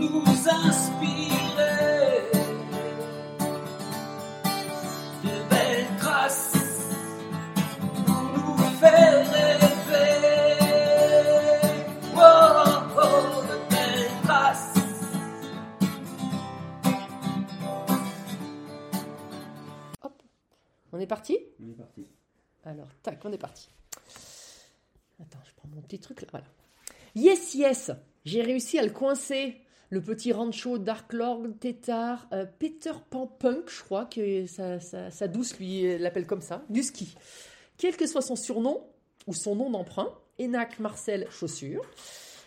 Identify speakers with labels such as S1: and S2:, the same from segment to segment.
S1: nous inspirer de belles traces pour nous faire rêver. Oh, oh, oh, de belles traces.
S2: On est parti?
S3: On est parti.
S2: Alors, tac, on est parti. Attends, je prends mon petit truc là. Voilà. Yes, yes J'ai réussi à le coincer. Le petit rancho Dark Lord Tétard, euh, Peter Pan Punk, je crois que sa, douce lui l'appelle comme ça, du ski. Quel que soit son surnom ou son nom d'emprunt, Enac Marcel Chaussure.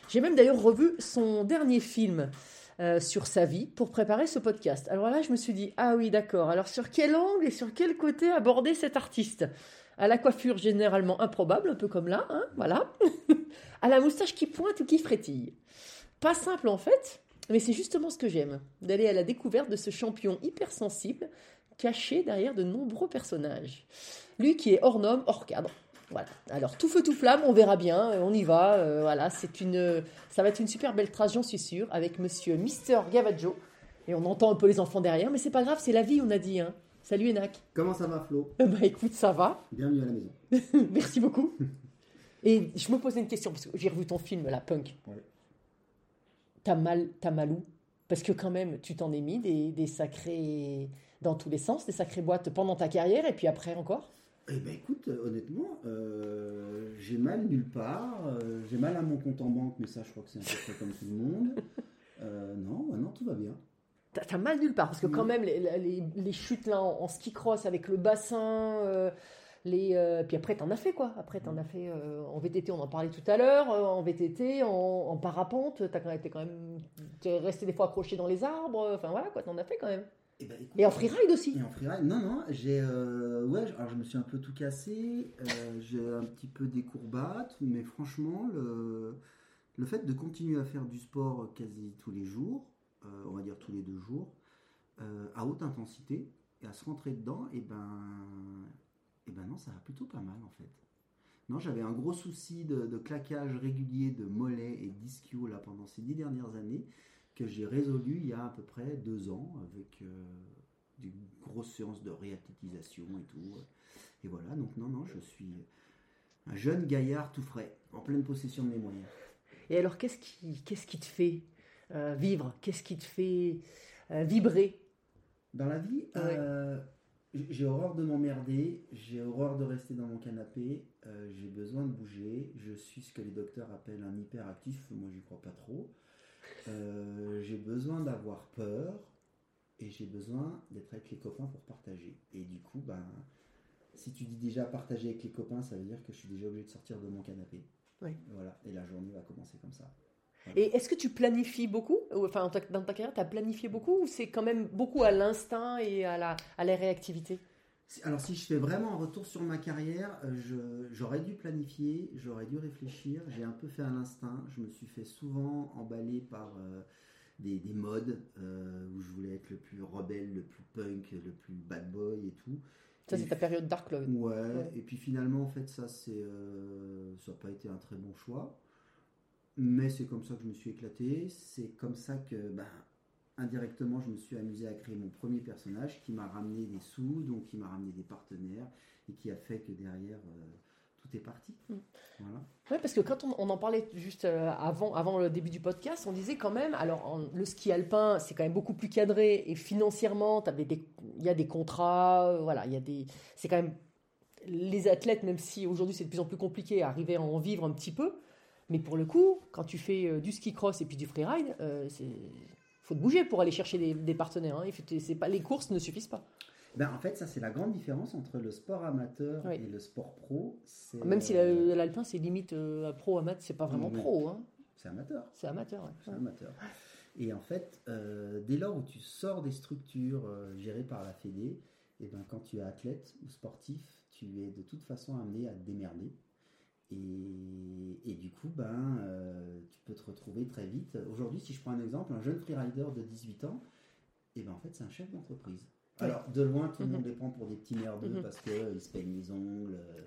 S2: J'ai même d'ailleurs revu son dernier film euh, sur sa vie pour préparer ce podcast. Alors là, je me suis dit, ah oui, d'accord. Alors sur quel angle et sur quel côté aborder cet artiste? À la coiffure généralement improbable, un peu comme là, hein, voilà. à la moustache qui pointe ou qui frétille. Pas simple en fait, mais c'est justement ce que j'aime, d'aller à la découverte de ce champion hypersensible caché derrière de nombreux personnages. Lui qui est hors norme, hors cadre. Voilà. Alors tout feu tout flamme, on verra bien, euh, on y va. euh, voilà, c'est une, ça va être une super belle trace, j'en suis sûre, avec Monsieur Mister Gavaggio. Et on entend un peu les enfants derrière, mais c'est pas grave, c'est la vie, on a dit. Hein. Salut Enac.
S3: Comment ça va Flo?
S2: Bah écoute, ça va.
S3: Bienvenue à la maison.
S2: Merci beaucoup. Et je me posais une question, parce que j'ai revu ton film, la punk.
S3: Ouais.
S2: T'as mal, t'as Parce que quand même, tu t'en es mis des, des sacrés, dans tous les sens, des sacrées boîtes pendant ta carrière, et puis après encore?
S3: Eh ben écoute, euh, honnêtement, euh, j'ai mal nulle part. euh, j'ai mal à mon compte en banque, mais ça je crois que c'est un peu comme tout le monde. Euh, non, non, tout va bien.
S2: T'as mal nulle part, parce que quand même, les, les- les chutes là en, en ski cross avec le bassin, les, euh, puis après t'en as fait quoi Après t'en as fait euh, en VTT, on en parlait tout à l'heure, euh, en VTT, en, en parapente, t'as quand même été quand même, t'es resté des fois accroché dans les arbres, enfin voilà quoi, t'en as fait quand même.
S3: Eh ben, écoute,
S2: Et en freeride aussi.
S3: Et en freeride Non, non, j'ai. euh, ouais, alors je me suis un peu tout cassé. j'ai un petit peu des courbates, mais franchement, le, le fait de continuer à faire du sport quasi tous les jours, on va dire tous les deux jours, à haute intensité, et à se rentrer dedans, et ben. Et ben non, ça va plutôt pas mal en fait. Non, j'avais un gros souci de, de claquage régulier de mollets et d'ischio là pendant ces dix dernières années que j'ai résolu il y a à peu près deux ans avec euh, des grosses séances de réathlétisation et tout. Et voilà, donc non, non, je suis un jeune gaillard tout frais, en pleine possession de mes moyens.
S2: Et alors qu'est-ce qui, qu'est-ce qui te fait euh, vivre? Qu'est-ce qui te fait euh, vibrer?
S3: Dans la vie, j'ai horreur de m'emmerder, j'ai horreur de rester dans mon canapé, euh, j'ai besoin de bouger, je suis ce que les docteurs appellent un hyperactif, moi j'y crois pas trop. Euh, j'ai besoin d'avoir peur et j'ai besoin d'être avec les copains pour partager. Et du coup, ben, si tu dis déjà partager avec les copains, ça veut dire que je suis déjà obligé de sortir de mon canapé.
S2: Oui.
S3: Voilà, et la journée va commencer comme ça.
S2: Et est-ce que tu planifies beaucoup Ou, Enfin, dans ta carrière, tu as planifié beaucoup ou c'est quand même beaucoup à l'instinct et à la, à la réactivité?
S3: Alors si je fais vraiment un retour sur ma carrière, euh, j'aurais dû planifier, j'aurais dû réfléchir, j'ai un peu fait à l'instinct, je me suis fait souvent emballer par euh, des, des modes euh, où je voulais être le plus rebelle, le plus punk, le plus bad boy et tout.
S2: Ça, c'est ta période Dark Cloud.
S3: Ouais,
S2: Ouais.
S3: et puis finalement en fait ça c'est euh, ça n'a pas été un très bon choix, mais c'est comme ça que je me suis éclaté, c'est comme ça que ben, indirectement je me suis amusé à créer mon premier personnage qui m'a ramené des sous, donc qui m'a ramené des partenaires et qui a fait que derrière euh, tout est parti.
S2: Mm.
S3: Voilà.
S2: Oui, parce que quand on, on en parlait juste euh, avant, avant le début du podcast, on disait quand même, alors en- le ski alpin, c'est quand même beaucoup plus cadré et financièrement, il y a des contrats, euh, voilà, il y a des, c'est quand même les athlètes, même si aujourd'hui c'est de plus en plus compliqué, arriver à en vivre un petit peu, mais pour le coup, quand tu fais euh, du ski cross et puis du freeride, euh, faut te bouger pour aller chercher des, des partenaires. Hein. C'est pas les courses ne suffisent pas.
S3: Ben, en fait ça c'est la grande différence entre le sport amateur
S2: Oui.
S3: et le sport pro.
S2: Même si
S3: euh,
S2: la- l'alpin c'est limite euh, pro amateur, c'est pas vraiment pro, hein.
S3: c'est amateur.
S2: c'est amateur. ouais.
S3: C'est amateur. Et en fait, euh, dès lors où tu sors des structures euh, gérées par la Fédé, et ben, quand tu es athlète ou sportif, tu es de toute façon amené à te démerder. Et, et du coup, ben, euh, tu peux te retrouver très vite. Aujourd'hui, si je prends un exemple, un jeune freerider de 18 ans, et ben, en fait, c'est un chef d'entreprise. Alors, de loin, tout le
S2: Mhm.
S3: monde les prend pour des petits merdeux
S2: Mhm.
S3: parce qu'ils se peignent les ongles, euh,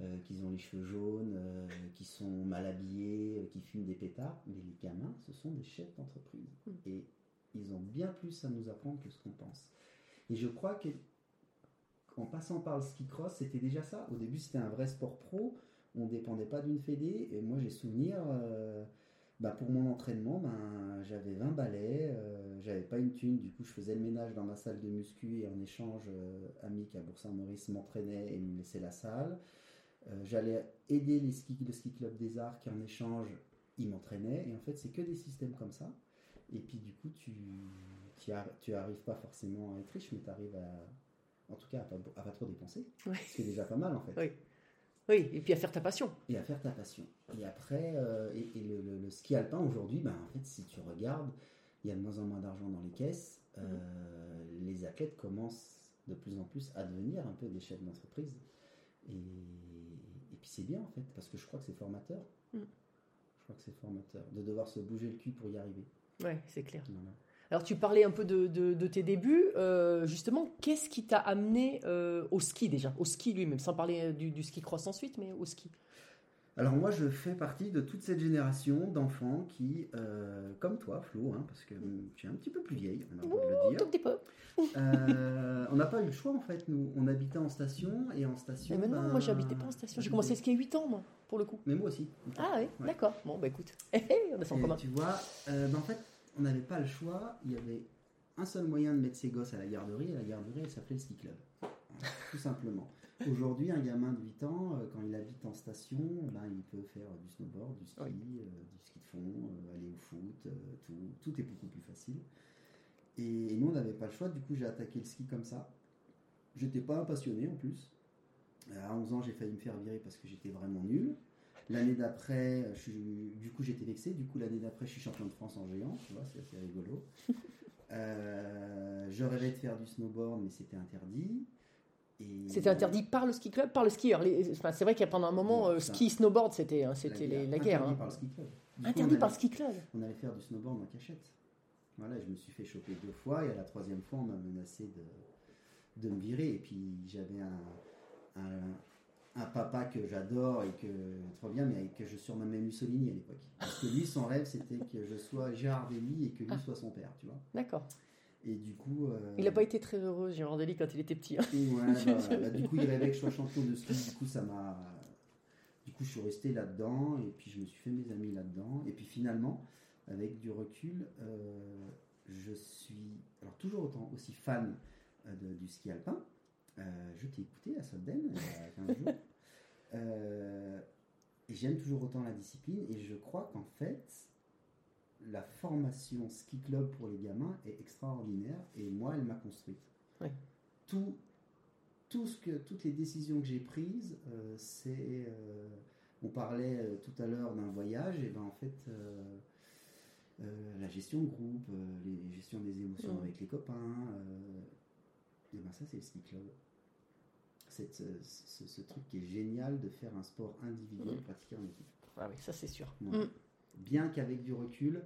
S3: euh, qu'ils ont les cheveux jaunes, euh, qu'ils sont mal habillés, euh, qui fument des pétards, mais les gamins, ce sont des chefs d'entreprise. Et ils ont bien plus à nous apprendre que ce qu'on pense. Et je crois que en passant par le ski cross, c'était déjà ça. Au début, c'était un vrai sport pro. On ne dépendait pas d'une fédé. Et moi, j'ai souvenir, euh, bah, pour mon entraînement, ben, j'avais 20 balais, euh, j'avais pas une thune. Du coup, je faisais le ménage dans ma salle de muscu et en échange, euh, Amic à Bourg-Saint-Maurice m'entraînait et me laissait la salle. Euh, J'allais aider les ski, le ski club des arts qui en échange, ils m'entraînaient. Et en fait, c'est que des systèmes comme ça. Et puis, du coup, tu tu, ar- tu arrives pas forcément à être riche, mais tu arrives à, en tout cas, à pas, à pas trop dépenser.
S2: Ouais.
S3: Ce qui est déjà pas mal, en fait.
S2: Oui. Oui, et puis à faire ta passion.
S3: Et à faire ta passion. Et après, euh, et, et le, le- le ski alpin aujourd'hui, ben, en fait, si tu regardes, il y a de moins en moins d'argent dans les caisses. Euh, Les athlètes commencent de plus en plus à devenir un peu des chefs d'entreprise. Et, et puis c'est bien, en fait, parce que je crois que c'est formateur.
S2: Mm.
S3: Je crois que c'est formateur de devoir se bouger le cul pour y arriver.
S2: Ouais, c'est clair.
S3: Voilà.
S2: Alors tu parlais un peu de, de- de tes débuts. Euh, justement, qu'est-ce qui t'a amené euh, au ski déjà? Au ski lui-même, sans parler euh, du, du ski cross ensuite, mais au ski.
S3: Alors moi, je fais partie de toute cette génération d'enfants qui, euh, comme toi, Flo, hein, parce que tu es un petit peu plus vieille, on a de le dire,
S2: Tout petit peu.
S3: euh, on n'a pas eu le choix en fait. Nous, on habitait en station et en station.
S2: Mais maintenant,
S3: ben,
S2: moi j'habitais pas en station. J'ai commencé à skier à 8 ans, moi, pour le coup.
S3: Mais moi aussi.
S2: Ah oui,
S3: Ouais.
S2: d'accord. Bon, bah écoute, on a ça en commun.
S3: tu vois, euh, ben, en fait, on n'avait pas le choix. Il y avait un seul moyen de mettre ses gosses à la garderie, et la garderie, elle s'appelait le ski club. Tout simplement. Aujourd'hui, un gamin de 8 ans, euh, quand il habite en station, ben, il peut faire du snowboard, du ski,
S2: Oui.
S3: euh, du ski de fond, euh, aller au foot, euh, tout, tout est beaucoup plus facile. Et, et nous, on n'avait pas le choix, du coup, j'ai attaqué le ski comme ça. J'étais pas un passionné en plus. À 11 ans, j'ai failli me faire virer parce que j'étais vraiment nul. L'année d'après, je suis- du coup, j'étais vexé. Du coup, l'année d'après, je suis champion de France en géant. Tu vois, c'est assez rigolo. Euh, je rêvais de faire du snowboard, mais c'était interdit.
S2: C'était interdit par le ski club, par le skieur. Enfin, c'est vrai qu'il y a pendant un moment, euh, ski, snowboard, c'était hein, c'était les- la guerre.
S3: Interdit
S2: hein.
S3: par le ski club. Du coup,
S2: Interdit
S3: on
S2: par le
S3: allait-
S2: ski club.
S3: On allait faire du snowboard en cachette. Voilà, je me suis fait choper deux fois et à la troisième fois, on m'a menacé de, de me virer. Et puis j'avais un, un, un papa que j'adore et que trop bien, mais que je surnommais Mussolini à l'époque. Parce que lui, son rêve, c'était que je sois Gérard Dely et que lui
S2: Ah.
S3: soit son père, tu vois.
S2: D'accord.
S3: Et du coup. euh,
S2: Il n'a pas été très heureux, Gérard Dely, quand il était petit. hein.
S3: et ouais, bah, bah, du coup, il rêvait que je sois champion de ski. Du coup, ça m'a. Du coup, je suis resté là-dedans et puis je me suis fait mes amis là-dedans. Et puis finalement, avec du recul, euh, je suis alors toujours autant aussi fan euh, de- du ski alpin. Euh, je t'ai écouté à Solden il y a 15 jours. Euh, j'aime toujours autant la discipline et je crois qu'en fait, la formation ski club pour les gamins est extraordinaire et moi, elle m'a construite. Tout, tout ce que, toutes les décisions que j'ai prises, euh, c'est. euh, on parlait euh, tout à l'heure d'un voyage, et ben en fait, euh, la gestion de groupe, euh, les gestions des émotions
S2: Mm.
S3: avec les copains, euh, et ben ça, c'est le ski club. Cette, euh, ce, ce truc qui est génial de faire un sport individuel
S2: Mm.
S3: pratiqué en équipe.
S2: Ah oui, ça c'est sûr.
S3: Ouais.
S2: Mm.
S3: Bien qu'avec du recul,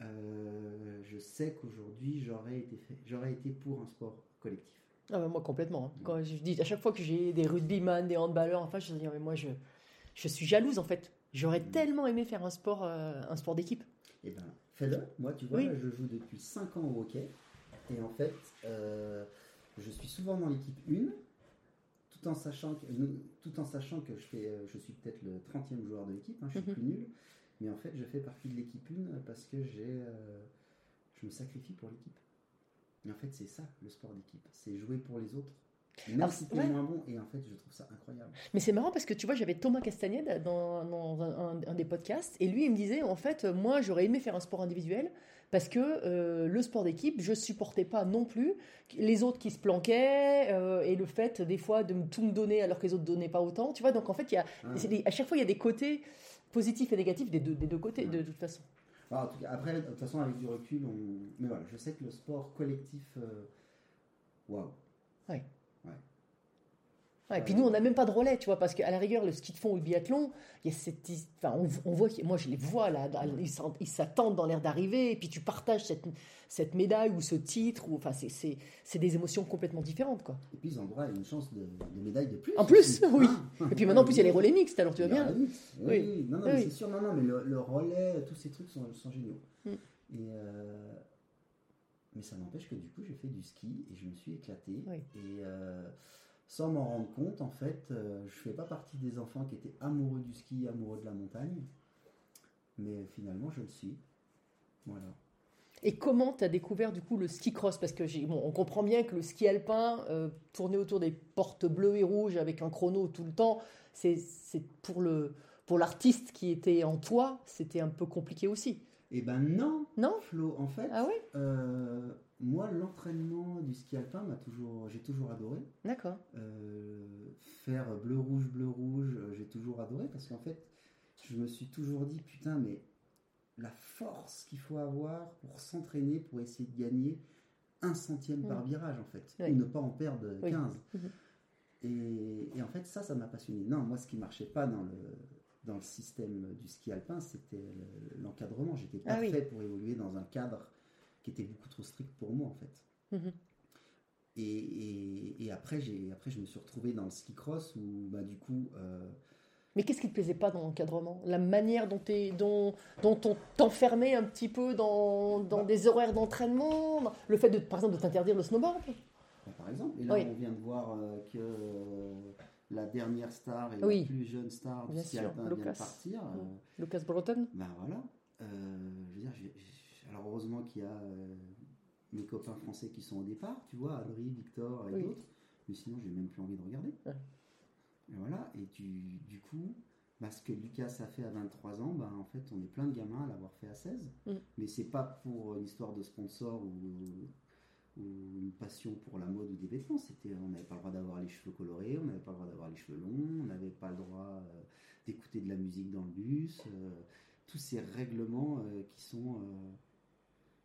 S3: euh, je sais qu'aujourd'hui j'aurais été, fait- j'aurais été pour un sport collectif.
S2: Ah bah, moi complètement. hein. Quand je dis à chaque fois que j'ai des rugbyman, des handballeurs, enfin je dis mais moi je, je suis jalouse en fait. J'aurais
S3: Mm.
S2: tellement aimé faire un sport euh, un sport d'équipe.
S3: Et ben, fais-le. Moi, tu vois,
S2: Oui.
S3: là, je joue depuis 5 ans au hockey. Et en fait, euh, je suis souvent dans l'équipe 1, tout en sachant que, tout en sachant que je, fais, euh, je suis peut-être le 30e joueur de l'équipe, hein, je suis
S2: Mhm.
S3: plus nul. Mais en fait, je fais partie de l'équipe 1 parce que j'ai, euh, je me sacrifie pour l'équipe. Et en fait, c'est ça, le sport d'équipe. C'est jouer pour les autres. Même
S2: Alors,
S3: si t'es
S2: ouais.
S3: moins bon. Et en fait, je trouve ça incroyable.
S2: Mais c'est marrant parce que tu vois, j'avais Thomas Castagnette dans, dans un, un- un des podcasts et lui il me disait en fait, moi j'aurais aimé faire un sport individuel parce que euh, le sport d'équipe, je supportais pas non plus les autres qui se planquaient euh, et le fait des fois de tout me donner alors que les autres donnaient pas autant. Tu vois, donc en fait, il y a, des- à chaque fois il y a des côtés positifs et négatifs des deux, des deux côtés de toute façon.
S3: Alors, en tout cas, après, de toute façon, avec du recul, on... mais voilà, je sais que le sport collectif, euh, waouh.
S2: Ouais.
S3: Ouais,
S2: et puis nous, on n'a même pas de relais, tu vois, parce qu'à la rigueur, le ski de fond ou le biathlon, il y a cette, enfin, on, on voit, moi je les vois là, ils s'attendent dans l'air d'arriver, et puis tu partages cette, cette médaille ou ce titre, ou enfin, c'est- des émotions complètement différentes, quoi.
S3: Et puis ils ont droit à une chance de, de médaille de plus.
S2: En plus, oui.
S3: Ah.
S2: Et puis maintenant, en plus, il y a les relais mixtes, alors tu vas
S3: a
S2: bien.
S3: Oui,
S2: Oui.
S3: oui. Non, non,
S2: Oui,
S3: c'est sûr, non, non, mais le, le relais, tous ces trucs sont, sont géniaux.
S2: Mm.
S3: Et, euh, mais ça n'empêche que du coup, j'ai fait du ski et je me suis éclaté.
S2: Oui.
S3: Et euh, sans m'en rendre compte, en fait, euh, je fais pas partie des enfants qui étaient amoureux du ski, amoureux de la montagne. Mais finalement, je le suis. Voilà.
S2: Et comment tu as découvert du coup le ski cross? Parce que bon, on comprend bien que le ski alpin, euh, tourner autour des portes bleues et rouges avec un chrono tout le temps, c'est pour le pour l'artiste qui était en toi, c'était un peu compliqué aussi.
S3: Et ben non,
S2: Non?
S3: Flo, en fait,
S2: Ah ouais?
S3: euh, moi, l'entraînement du ski alpin m'a toujours, j'ai toujours adoré.
S2: D'accord.
S3: Euh, faire bleu rouge bleu rouge euh, j'ai toujours adoré parce qu'en fait je me suis toujours dit putain mais la force qu'il faut avoir pour s'entraîner pour essayer de gagner un centième par
S2: Mm.
S3: virage en fait
S2: Oui.
S3: ou ne pas en perdre
S2: Oui.
S3: 15
S2: Mhm.
S3: et, et en fait ça ça m'a passionné non moi ce qui marchait pas dans le dans le système du ski alpin c'était le- l'encadrement j'étais pas
S2: Ah oui.
S3: fait pour évoluer dans un cadre qui était beaucoup trop strict pour moi en fait
S2: Mhm.
S3: et, et- et après, j'ai, après, je me suis retrouvé dans le ski cross où, bah, du coup, euh,
S2: Mais qu'est-ce qui te plaisait pas dans l'encadrement? La manière dont, t'es- dont, dont on t'enfermait un petit peu dans, dans
S3: Bah.
S2: des horaires d'entraînement Le fait, de, par exemple, de t'interdire le snowboard?
S3: Bah, par exemple, et là,
S2: Oui.
S3: on vient de voir euh, que euh, la dernière star et
S2: Oui.
S3: la plus jeune star du ski vient de partir.
S2: Lucas Breton
S3: ben voilà. Euh, je veux dire, j'ai- alors heureusement qu'il y a euh, mes copains français qui sont au départ, tu vois, Adri, Victor et
S2: Oui.
S3: d'autres. Mais sinon, j'ai même plus envie de regarder.
S2: Ouais.
S3: Et voilà. Et du, du coup, bah, ce que Lucas a fait à 23 ans, bah, en fait, on est plein de gamins à l'avoir fait à 16.
S2: Mm.
S3: Mais c'est pas pour une histoire de sponsor ou, ou une passion pour la mode ou des vêtements. C'était, on n'avait pas le droit d'avoir les cheveux colorés, on n'avait pas le droit d'avoir les cheveux longs, on n'avait pas le droit euh, d'écouter de la musique dans le bus. euh, tous ces règlements euh, qui sont.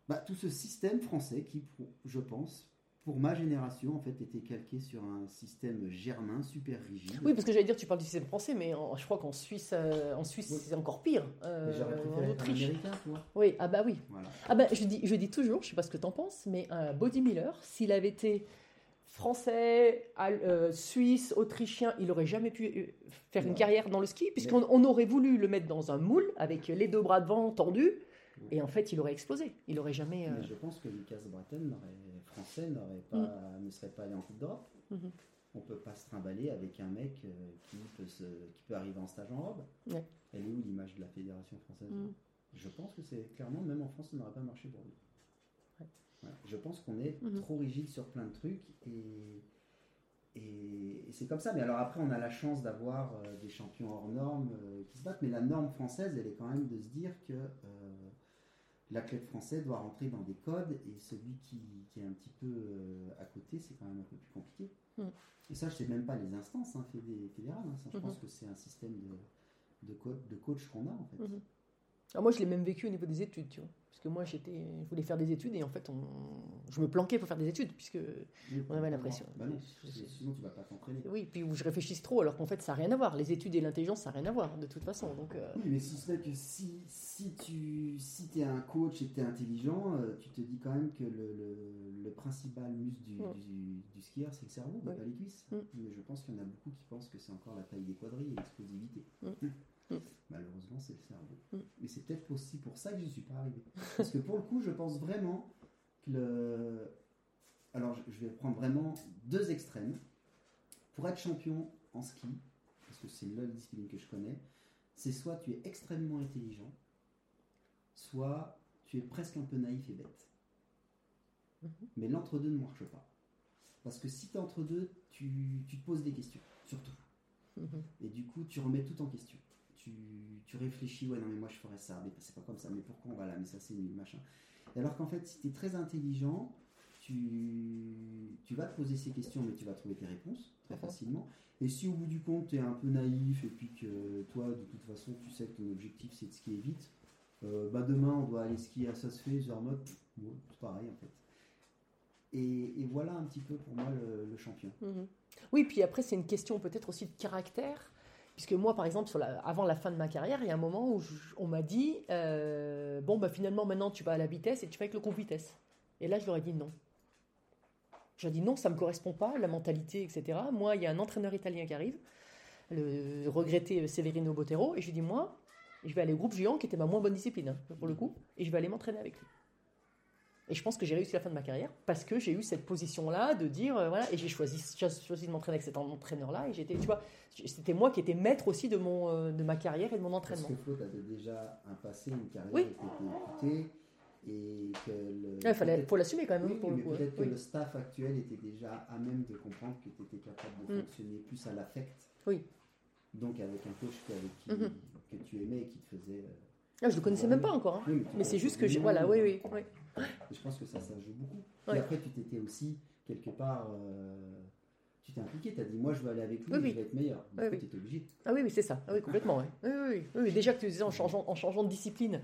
S3: Euh, bah, tout ce système français qui, je pense, pour ma génération, en fait, était calqué sur un système germain super rigide.
S2: Oui, parce que j'allais dire, tu parles du système français, mais en- je crois qu'en Suisse, euh, en Suisse
S3: Oui.
S2: c'est encore pire. euh,
S3: Mais j'aurais préféré
S2: en Autriche.
S3: américain.
S2: Oui, ah bah oui.
S3: Voilà.
S2: Ah ben, je dis, je dis toujours, je sais pas ce que tu en penses, mais un Body Miller, s'il avait été français, euh, suisse, autrichien, il aurait jamais pu euh, faire une carrière dans le ski, puisqu'on on aurait voulu le mettre dans un moule avec les deux bras devant tendus, et en fait, il aurait explosé. Il aurait jamais. euh,
S3: Mais je pense que Lucas Breton, français, pas, ne serait pas allé en Coupe d'Europe.
S2: Mhm.
S3: On peut pas se trimballer avec un mec euh, qui, peut se, qui peut arriver en stage en robe.
S2: Ouais.
S3: Elle est où l'image de la fédération française
S2: Mhm.
S3: Je pense que c'est clairement, même en France, ça n'aurait pas marché pour lui.
S2: Ouais.
S3: Voilà. Je pense qu'on est
S2: Mhm.
S3: trop rigide sur plein de trucs et, c'est comme ça. Mais alors après, on a la chance d'avoir euh, des champions hors normes qui se battent. Mais la norme française, elle est quand même de se dire que euh, l'athlète français doit rentrer dans des codes et celui qui, qui est un petit peu euh, à côté, c'est quand même un peu plus compliqué.
S2: Mhm.
S3: Et ça, je sais même pas les instances hein, fédé- fédérales. hein. Ça, je
S2: Mhm.
S3: pense que c'est un système de, de, co- de coach qu'on a en fait.
S2: Mhm. Ah, moi, je l'ai même vécu au niveau des études, tu vois. Parce que moi, j'étais, je voulais faire des études et en fait, on, je me planquais pour faire des études, puisque
S3: Oui,
S2: On avait l'impression.
S3: Bah non, sinon tu vas pas t'entraîner.
S2: oui, puis où je réfléchisse trop, alors qu'en fait, ça n'a rien à voir. Les études et l'intelligence, ça n'a rien à voir, de toute façon. Donc, euh,
S3: Oui, mais si ce n'est que si, si tu si es un coach et que tu es intelligent, euh, tu te dis quand même que le, le, le principal muscle du,
S2: Mm.
S3: du, du skieur, c'est le cerveau, pas les cuisses.
S2: Mm.
S3: Mais je pense qu'il y en a beaucoup qui pensent que c'est encore la taille des quadrilles et l'explosivité.
S2: Mm. Mm.
S3: Malheureusement, c'est le cerveau.
S2: Mm.
S3: Et c'est peut-être aussi pour ça que je n'y suis pas arrivé. Parce que pour le coup, je pense vraiment que le. Alors, je- vais prendre vraiment deux extrêmes. Pour être champion en ski, parce que c'est la discipline que je connais, c'est soit tu es extrêmement intelligent, soit tu es presque un peu naïf et bête.
S2: Mhm.
S3: Mais l'entre-deux ne marche pas. Parce que si tu es entre deux, tu, tu te poses des questions, surtout.
S2: mhm.
S3: Et du coup, tu remets tout en question. Tu, tu réfléchis, ouais, non, mais moi je ferais ça, mais c'est pas comme ça, mais pourquoi on va là, mais ça c'est nul, machin. Alors qu'en fait, si tu es très intelligent, tu, tu vas te poser ces questions, mais tu vas trouver tes réponses très facilement. Et si au bout du compte, tu es un peu naïf et puis que toi, de toute façon, tu sais que ton objectif c'est de skier vite, euh, bah demain on doit aller skier à Sassfait, Zermatt, pff, ouais, c'est pareil en fait. Et, et voilà un petit peu pour moi le, le champion.
S2: Mhm. Oui, puis après, c'est une question peut-être aussi de caractère. Puisque moi, par exemple, avant la fin de ma carrière, il y a un moment où on m'a dit euh, Bon, bah, finalement, maintenant, tu vas à la vitesse et tu fais avec le groupe vitesse. Et là, je leur ai dit non. Je leur ai dit non, ça ne me correspond pas, la mentalité, etc. Moi, il y a un entraîneur italien qui arrive, le regretté Severino Botero, et je lui dis Moi, je vais aller au groupe géant, qui était ma moins bonne discipline, hein, pour le coup, et je vais aller m'entraîner avec lui. Et je pense que j'ai réussi la fin de ma carrière parce que j'ai eu cette position-là de dire, euh, voilà, et j'ai choisi, choisi de m'entraîner avec cet entraîneur-là, et j'étais, tu vois, c'était moi qui étais maître aussi de, mon, euh, de ma carrière et de mon
S3: Parce
S2: entraînement.
S3: que Flo, tu avais déjà un passé, une carrière
S2: Oui.
S3: qui était écoutée et que le.
S2: Fallait, faut l'assumer quand même,
S3: Oui,
S2: hein, pour le coup.
S3: peut-être
S2: hein.
S3: que le staff actuel était déjà à même de comprendre que tu étais capable de
S2: Mm.
S3: fonctionner plus à l'affect.
S2: Oui.
S3: Donc avec un coach avec qui,
S2: Mhm.
S3: que tu aimais et qui te faisait. euh,
S2: Ah, je le connaissais même pas encore. hein.
S3: oui,
S2: Mais c'est juste que j'ai. Voilà, oui, oui. oui.
S3: Et je pense que ça, ça joue beaucoup.
S2: Ouais.
S3: Et après, tu t'étais aussi, quelque part, euh, tu t'es impliqué, tu as dit, moi je veux aller avec lui,
S2: Oui, oui.
S3: je vais être meilleur. Du
S2: Oui,
S3: tu étais obligé.
S2: Ah oui, oui, c'est ça. Ah oui, complètement. ouais. Oui. Déjà que tu disais en changeant, en changeant de discipline,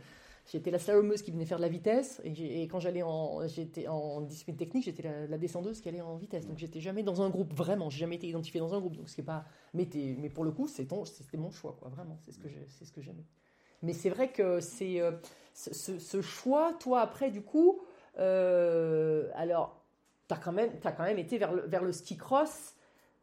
S2: j'étais la slalomeuse qui venait faire de la vitesse, et, et quand j'allais en, j'étais en discipline technique, j'étais la, la descendeuse qui allait en vitesse. Donc j'étais jamais dans un groupe, vraiment. J'ai jamais été identifié dans un groupe. Donc ce qui est pas. Mais, pour le coup, c'est ton, c'était mon choix, quoi. Vraiment, c'est ce que j'ai- c'est ce que j'aimais. Mais c'est vrai que c'est euh, ce, choix, toi après, du coup, euh, alors, tu as, quand même- t'as quand même été vers le, ski cross.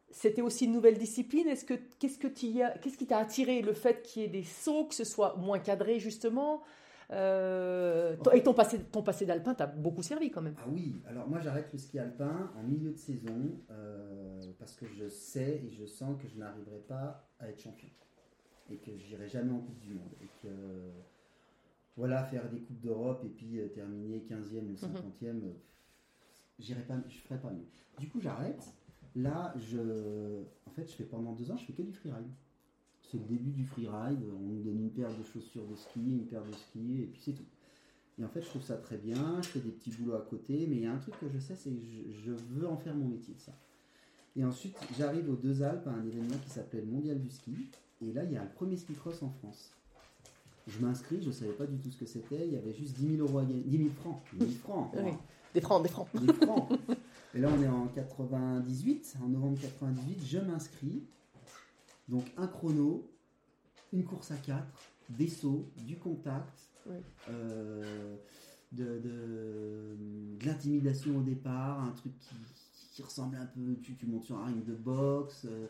S2: C'était aussi une nouvelle discipline. Est-ce que qu'est-ce que as- qu'est-ce qui t'a attiré? Le fait qu'il y ait des sauts, que ce soit moins cadré justement Euh, Et ton passé, ton passé d'alpin t'a beaucoup servi quand même.
S3: Ah oui, alors moi j'arrête le ski alpin en milieu de saison parce que je sais et je sens que je n'arriverai pas à être champion et que j'irai jamais en Coupe du Monde et que voilà faire des coupes d'Europe et puis euh, terminer 15e ou 50e, euh, j'irai pas, je ferai pas mieux. Du coup j'arrête. Là je, en fait je fais pendant deux ans je fais que du freeride. C'est le début du freeride. On nous donne une paire de chaussures de ski, une paire de ski et puis c'est tout. Et en fait, je trouve ça très bien. Je fais des petits boulots à côté, mais il y a un truc que je sais, c'est que je, je veux en faire mon métier de ça. Et ensuite, j'arrive aux Deux Alpes à un événement qui s'appelait le Mondial du ski. Et là, il y a le premier ski cross en France. Je m'inscris, je ne savais pas du tout ce que c'était. Il y avait juste 10 000 euros à gagner. 10 000 francs. 10 000 francs.
S2: Oui.
S3: wow.
S2: Des francs, des francs.
S3: Des francs. Et là, on est en 98, en novembre 98. Je m'inscris. Donc, un chrono, une course à 4, des sauts, du contact,
S2: Oui.
S3: euh, de, de- de l'intimidation au départ, un truc qui, qui ressemble un peu. Tu, tu montes sur un ring de boxe. euh,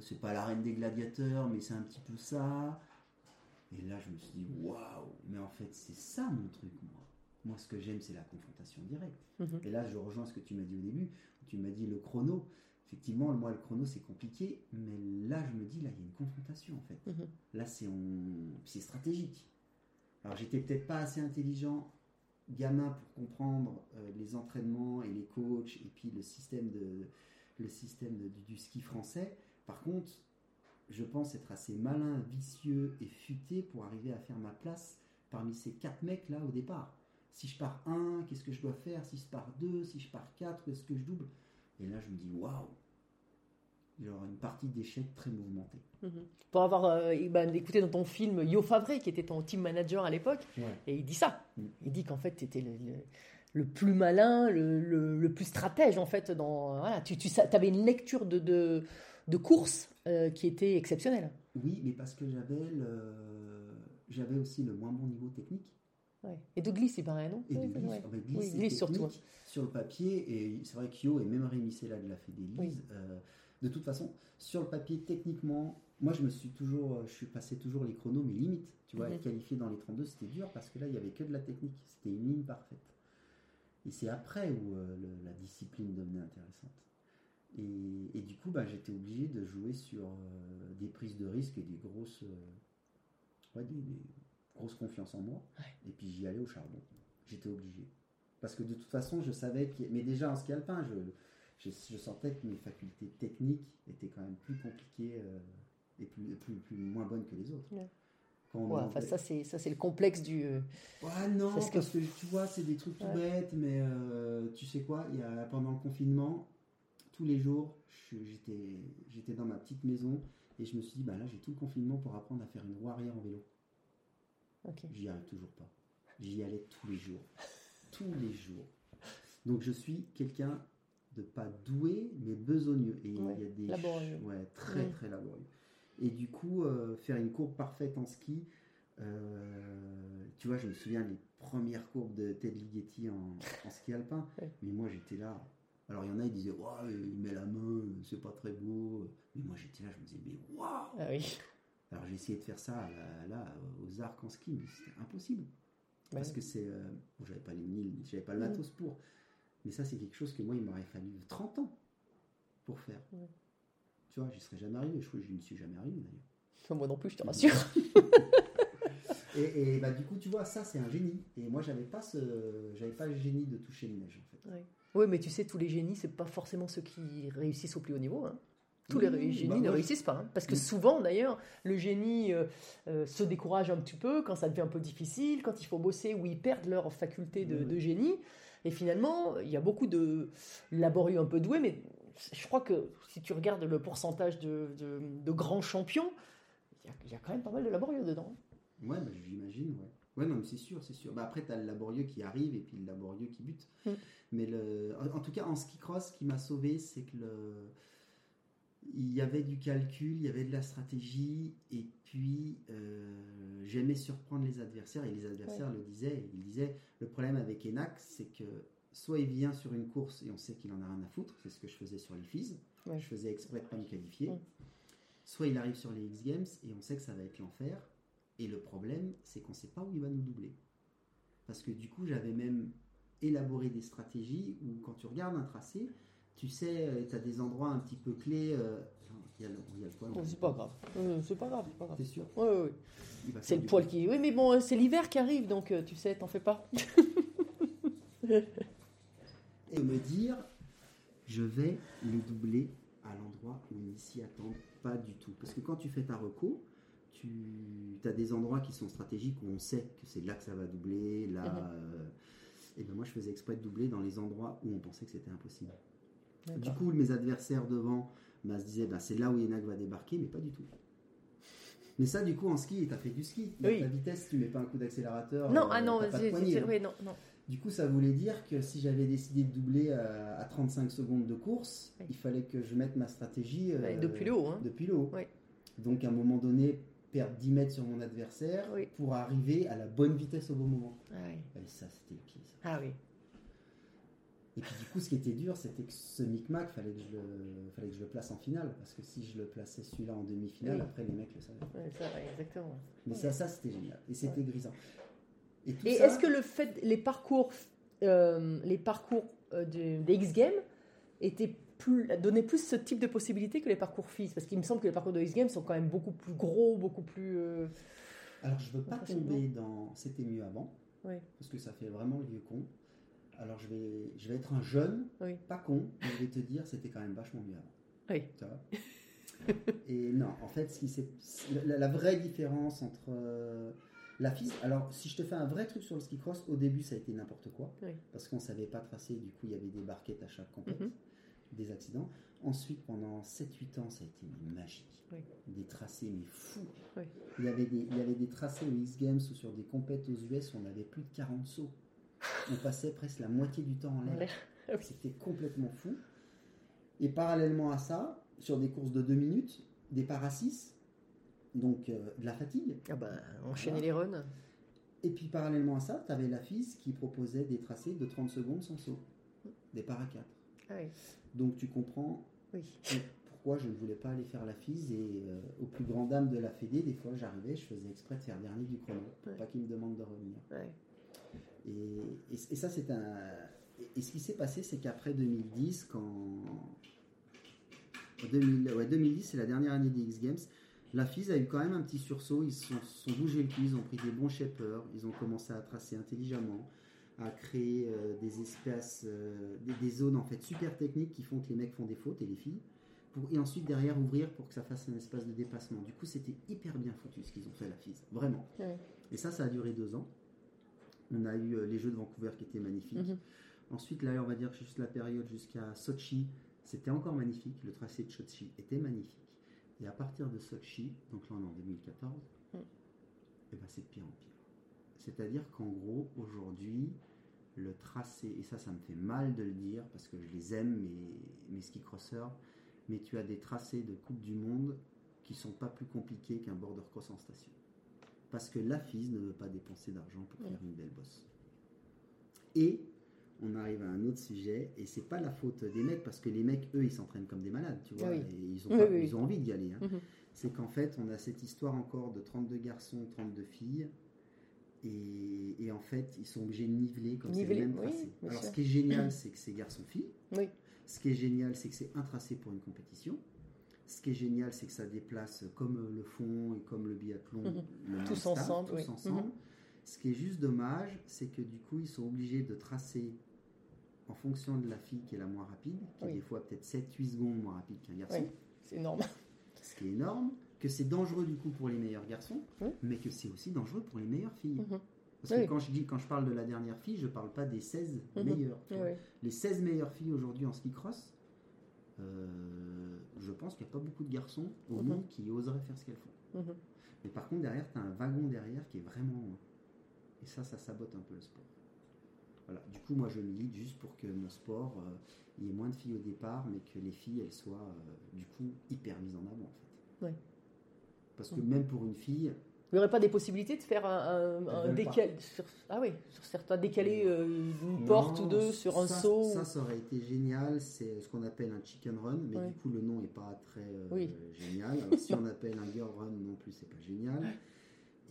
S3: c'est pas l'arène des gladiateurs, mais c'est un petit peu ça. Et là, je me suis dit, waouh, mais en fait, c'est ça mon truc, moi. Moi, ce que j'aime, c'est la confrontation directe.
S2: Mhm.
S3: Et là, je rejoins ce que tu m'as dit au début. Tu m'as dit le chrono. Effectivement, moi, le chrono, c'est compliqué. Mais là, je me dis, là, il y a une confrontation, en fait.
S2: Mhm.
S3: Là, c'est on... stratégique. Alors, j'étais peut-être pas assez intelligent, gamin, pour comprendre euh, les entraînements et les coachs, et puis le système, de, le système de- du, du ski français. Par contre, je pense être assez malin, vicieux et futé pour arriver à faire ma place parmi ces quatre mecs là au départ. Si je pars 1, qu'est-ce que je dois faire? Si je pars 2, si je pars 4, est-ce que je double? Et là, je me dis, waouh Genre une partie d'échecs très mouvementée.
S2: Mhm. Pour avoir euh, ben, écouté dans ton film Yo Favre, qui était ton team manager à l'époque,
S3: Ouais.
S2: et il dit ça.
S3: Mm.
S2: Il dit qu'en fait, tu étais le, le- le plus malin, le, le- le plus stratège, en fait. Dans, voilà, tu tu avais une lecture de, de, de course euh, qui était exceptionnelle.
S3: Oui, mais parce que j'avais le... j'avais aussi le moins bon niveau technique.
S2: Ouais. Et de glisse, il paraît, non?
S3: Et
S2: Oui,
S3: de glisse,
S2: ouais.
S3: ah bah, glisse
S2: Oui, glisse surtout,
S3: technique sur le papier, et c'est vrai qu'Yo et même Rémi Sellag l'a fait des lises.
S2: Oui.
S3: euh, de toute façon, sur le papier, techniquement, moi je me suis toujours, euh, je suis passé toujours les chronos, mais limite, tu vois, qualifié dans les 32, c'était dur parce que là, il y avait que de la technique, c'était une ligne parfaite. Et c'est après où euh, le- la discipline devenait intéressante. Et, et du coup, bah, j'étais obligé de jouer sur euh, des prises de risque et des grosses, euh, ouais, des, des grosses confiance en moi. Et puis j'y allais au charbon. J'étais obligé. Parce que de toute façon, je savais que. Mais déjà en ski alpin, je, je, je sentais que mes facultés techniques étaient quand même plus compliquées euh, et plus, plus, plus moins bonnes que les autres.
S2: Ouais.
S3: Quand on
S2: enfin, ça, c'est ça, c'est le complexe du.
S3: Ouais, non,
S2: Parce
S3: parce
S2: que-
S3: que, tu vois, c'est des trucs tout bêtes, mais tu sais quoi, il y a, pendant le confinement, tous les jours, j'étais dans ma petite maison et je me suis dit, bah là, j'ai tout le confinement pour apprendre à faire une roue arrière en vélo. J'y arrive toujours pas. J'y allais tous les jours. tous les jours. Donc je suis quelqu'un de pas doué, mais besogneux. Et
S2: Ouais,
S3: il y a des
S2: laborieux.
S3: ch- ouais, très très laborieux. Et du coup, euh, faire une courbe parfaite en ski, euh, tu vois, je me souviens les premières courbes de Ted Ligeti en, en ski alpin.
S2: Ouais.
S3: Mais moi, j'étais là. Alors, il y en a, ils disaient, ouais, il met la main, c'est pas très beau. Mais moi, j'étais là, je me disais, mais waouh!
S2: Ah oui.
S3: Alors, j'ai essayé de faire ça là, là, aux arcs en ski, mais c'était impossible. Parce que c'est. euh, bon, j'avais pas les mille, j'avais pas le
S2: Mhm.
S3: matos pour. Mais ça, c'est quelque chose que moi, il m'aurait fallu 30 ans pour faire.
S2: Ouais.
S3: Tu vois, j'y serais jamais arrivé. Je crois que je n'y suis jamais arrivé d'ailleurs.
S2: Moi non plus, je te rassure.
S3: Et, et bah, du coup, tu vois, ça, c'est un génie. Et moi, j'avais pas ce, j'avais pas le génie de toucher une neige, en fait.
S2: Ouais. Oui, mais tu sais, tous les génies, c'est pas forcément ceux qui réussissent au plus haut niveau. hein. Tous les génies
S3: bah,
S2: ne réussissent pas. hein. Parce que
S3: Mm.
S2: souvent, d'ailleurs, le génie euh, euh, se décourage un petit peu quand ça devient un peu difficile, quand il faut bosser, ou ils perdent leur faculté de,
S3: oui.
S2: de génie. Et finalement, il y a beaucoup de laborieux un peu doués, mais je crois que si tu regardes le pourcentage de, de- de grands champions, il y, a, il y a quand même pas mal de laborieux dedans.
S3: Ouais, bah, j'imagine, ouais. Ouais, non, mais c'est sûr, c'est sûr. Bah, après, tu as le laborieux qui arrive et puis le laborieux qui bute.
S2: Mm.
S3: Mais le... en, tout cas, en ski cross, ce qui m'a sauvé, c'est que le... il y avait du calcul, il y avait de la stratégie, et puis euh, j'aimais surprendre les adversaires, et les adversaires le disaient. Ils disaient le problème avec Enac, c'est que soit il vient sur une course et on sait qu'il en a rien à foutre, c'est ce que je faisais sur les FIS,
S2: Ouais.
S3: je faisais exprès de pas me qualifier.
S2: Mm.
S3: Soit il arrive sur les X Games et on sait que ça va être l'enfer. Et le problème, c'est qu'on ne sait pas où il va nous doubler. Parce que du coup, j'avais même élaboré des stratégies où quand tu regardes un tracé, tu sais, tu as des endroits un petit peu clés. euh, Il y a le, il y a le poil.
S2: C'est pas grave. Euh, c'est pas grave, c'est pas grave.
S3: T'es sûr? Il va
S2: C'est le poil
S3: bruit.
S2: qui. Oui, mais bon, euh, c'est l'hiver qui arrive, donc euh, tu sais, t'en fais pas.
S3: Et me dire, je vais le doubler à l'endroit où ils s'y attendent pas du tout. Parce que quand tu fais ta reco, tu as des endroits qui sont stratégiques où on sait que c'est là que ça va doubler. Là,
S2: Mhm.
S3: euh, et ben moi, je faisais exprès de doubler dans les endroits où on pensait que c'était impossible. Du coup, mes adversaires devant bah, se disaient, bah, c'est là où Yenak va débarquer, mais pas du tout. Mais ça, du coup, en ski, tu as fait du ski.
S2: Oui.
S3: La vitesse, tu mets pas un coup d'accélérateur.
S2: Non,
S3: euh,
S2: ah non,
S3: t'as pas de poignée, hein.
S2: ouais, non, non.
S3: Du coup, ça voulait dire que si j'avais décidé de doubler à, à 35 secondes de course,
S2: Oui.
S3: il fallait que je mette ma stratégie euh,
S2: depuis le haut. Hein.
S3: depuis le haut.
S2: Oui.
S3: Donc, à un moment donné, perdre 10 mètres sur mon adversaire
S2: Oui.
S3: pour arriver à la bonne vitesse au bon moment.
S2: Ah, oui.
S3: Et ça, c'était le pied. ça.
S2: Ah oui.
S3: Et puis, du coup, ce qui était dur, c'était que ce micmac, fallait que je le, fallait que je le place en finale. Parce que si je le plaçais celui-là en demi-finale,
S2: Oui.
S3: après, les mecs le savaient.
S2: Ouais, ça, exactement.
S3: Mais ça, ça c'était génial. Et c'était grisant. Et, tout
S2: Et
S3: ça-
S2: est-ce que le fait, les parcours, euh, les parcours euh, de- des X Games étaient plus, donnaient plus ce type de possibilités que les parcours FIS Parce qu'il me semble que les parcours de X Games sont quand même beaucoup plus gros, beaucoup plus. euh,
S3: Alors, je veux pas tomber dans c'était mieux avant.
S2: Oui.
S3: Parce que ça fait vraiment le vieux con. Alors, je vais, je vais être un jeune,
S2: Oui.
S3: pas con, mais je vais te dire, c'était quand même vachement mieux avant.
S2: Oui.
S3: Tu vois? Et non, en fait, ce qui la, la vraie différence entre euh, la FIS. Alors, si je te fais un vrai truc sur le ski cross, au début, ça a été n'importe quoi.
S2: Oui.
S3: Parce qu'on savait pas tracer, du coup, il y avait des barquettes à chaque compète,
S2: Mhm.
S3: Des accidents. Ensuite, pendant 7-8 ans, ça a été magique.
S2: Oui.
S3: Des tracés, mais fous.
S2: Oui.
S3: Il, y avait des, il y avait des tracés aux X Games ou sur des compètes aux US où on avait plus de 40 sauts. On passait presque la moitié du temps en l'air.
S2: Ah oui.
S3: C'était complètement fou. Et parallèlement à ça, sur des courses de 2 minutes, des para 6, donc euh, de la fatigue.
S2: Ah bah, enchaîner les runs.
S3: Et puis parallèlement à ça, tu avais la FIS qui proposait des tracés de 30 secondes sans saut, des para 4.
S2: Ah oui.
S3: Donc tu comprends
S2: oui.
S3: pourquoi je ne voulais pas aller faire la FIS et euh, au plus grand dame de la Fédé, des fois j'arrivais, je faisais exprès de faire dernier du chrono pour pas qu'ils me demandent de revenir. Et, et- et ça, c'est un. Et, et ce qui s'est passé, c'est qu'après 2010, quand. en 2000 ouais, 2010, c'est la dernière année des X Games. La FIS a eu quand même un petit sursaut. Ils se sont, sont bougés le cul, ils ont pris des bons shapers, ils ont commencé à tracer intelligemment, à créer euh, des espaces, euh, des, des zones en fait super techniques qui font que les mecs font des fautes et les filles. Pour, et ensuite derrière ouvrir pour que ça fasse un espace de dépassement. Du coup, c'était hyper bien foutu ce qu'ils ont fait la FIS, vraiment.
S2: Ouais.
S3: Et ça, ça a duré deux ans. On a eu euh, les Jeux de Vancouver qui étaient magnifiques.
S2: Mhm.
S3: Ensuite, là, on va dire juste la période jusqu'à Sochi, c'était encore magnifique. Le tracé de Sochi était magnifique. Et à partir de Sochi, donc là on est en 2014,
S2: Mm.
S3: et ben c'est de pire en pire. C'est-à-dire qu'en gros, aujourd'hui, le tracé, et ça, ça me fait mal de le dire parce que je les aime, mes, mes ski crosseurs, mais tu as des tracés de Coupe du Monde qui sont pas plus compliqués qu'un border cross en station. Parce que la FIS ne veut pas dépenser d'argent pour faire une belle bosse. Et on arrive à un autre sujet, et c'est pas la faute des mecs, parce que les mecs, eux, ils s'entraînent comme des malades, tu vois,
S2: Oui.
S3: et ils ont,
S2: Oui,
S3: pas-
S2: oui,
S3: ils ont envie d'y aller. hein.
S2: Mhm.
S3: C'est qu'en fait, on a cette histoire encore de 32 garçons, 32 filles, et, et en fait, ils sont obligés de niveler comme c'est le même tracé. Alors,
S2: sûr.
S3: ce qui est génial, c'est que c'est garçons-filles.
S2: Oui.
S3: Ce qui est génial, c'est que c'est un tracé pour une compétition. Ce qui est génial, c'est que ça déplace comme le fond et comme le biathlon,
S2: Mhm.
S3: le
S2: Tous ensemble,
S3: tous
S2: oui.
S3: ensemble.
S2: Mhm.
S3: Ce qui est juste dommage, c'est que du coup, ils sont obligés de tracer en fonction de la fille qui est la moins rapide, qui est des fois peut-être 7-8 secondes moins rapide qu'un garçon,
S2: Oui. C'est énorme.
S3: ce qui est énorme, que c'est dangereux du coup pour les meilleurs garçons,
S2: Oui.
S3: mais que c'est aussi dangereux pour les meilleures filles.
S2: Mhm.
S3: Parce que quand je dis quand je parle de la dernière fille, je parle pas des 16
S2: Mhm.
S3: meilleures.
S2: Oui.
S3: Les 16 meilleures filles aujourd'hui en ski cross, euh, je pense qu'il n'y a pas beaucoup de garçons au monde qui oseraient faire ce qu'elles font. Mais par contre, derrière, tu as un wagon derrière qui est vraiment loin. Et ça, ça sabote un peu le sport. Voilà. Du coup, moi, je milite juste pour que mon sport, euh, il y ait moins de filles au départ, mais que les filles, elles soient, euh, du coup, hyper mises en avant, en fait.
S2: Ouais.
S3: Parce que même pour une fille,
S2: Il n'y aurait pas des possibilités de faire un, un- un
S3: veulent
S2: décal... sur... Ah oui, sur certains décalés euh, une
S3: Non,
S2: porte ou deux sur un
S3: ça,
S2: saut.
S3: Ça, ça aurait été génial. C'est ce qu'on appelle un chicken run, mais
S2: Ouais.
S3: du coup, le nom n'est pas très euh,
S2: Oui.
S3: génial. Alors, si on appelle un girl run non plus, c'est pas génial.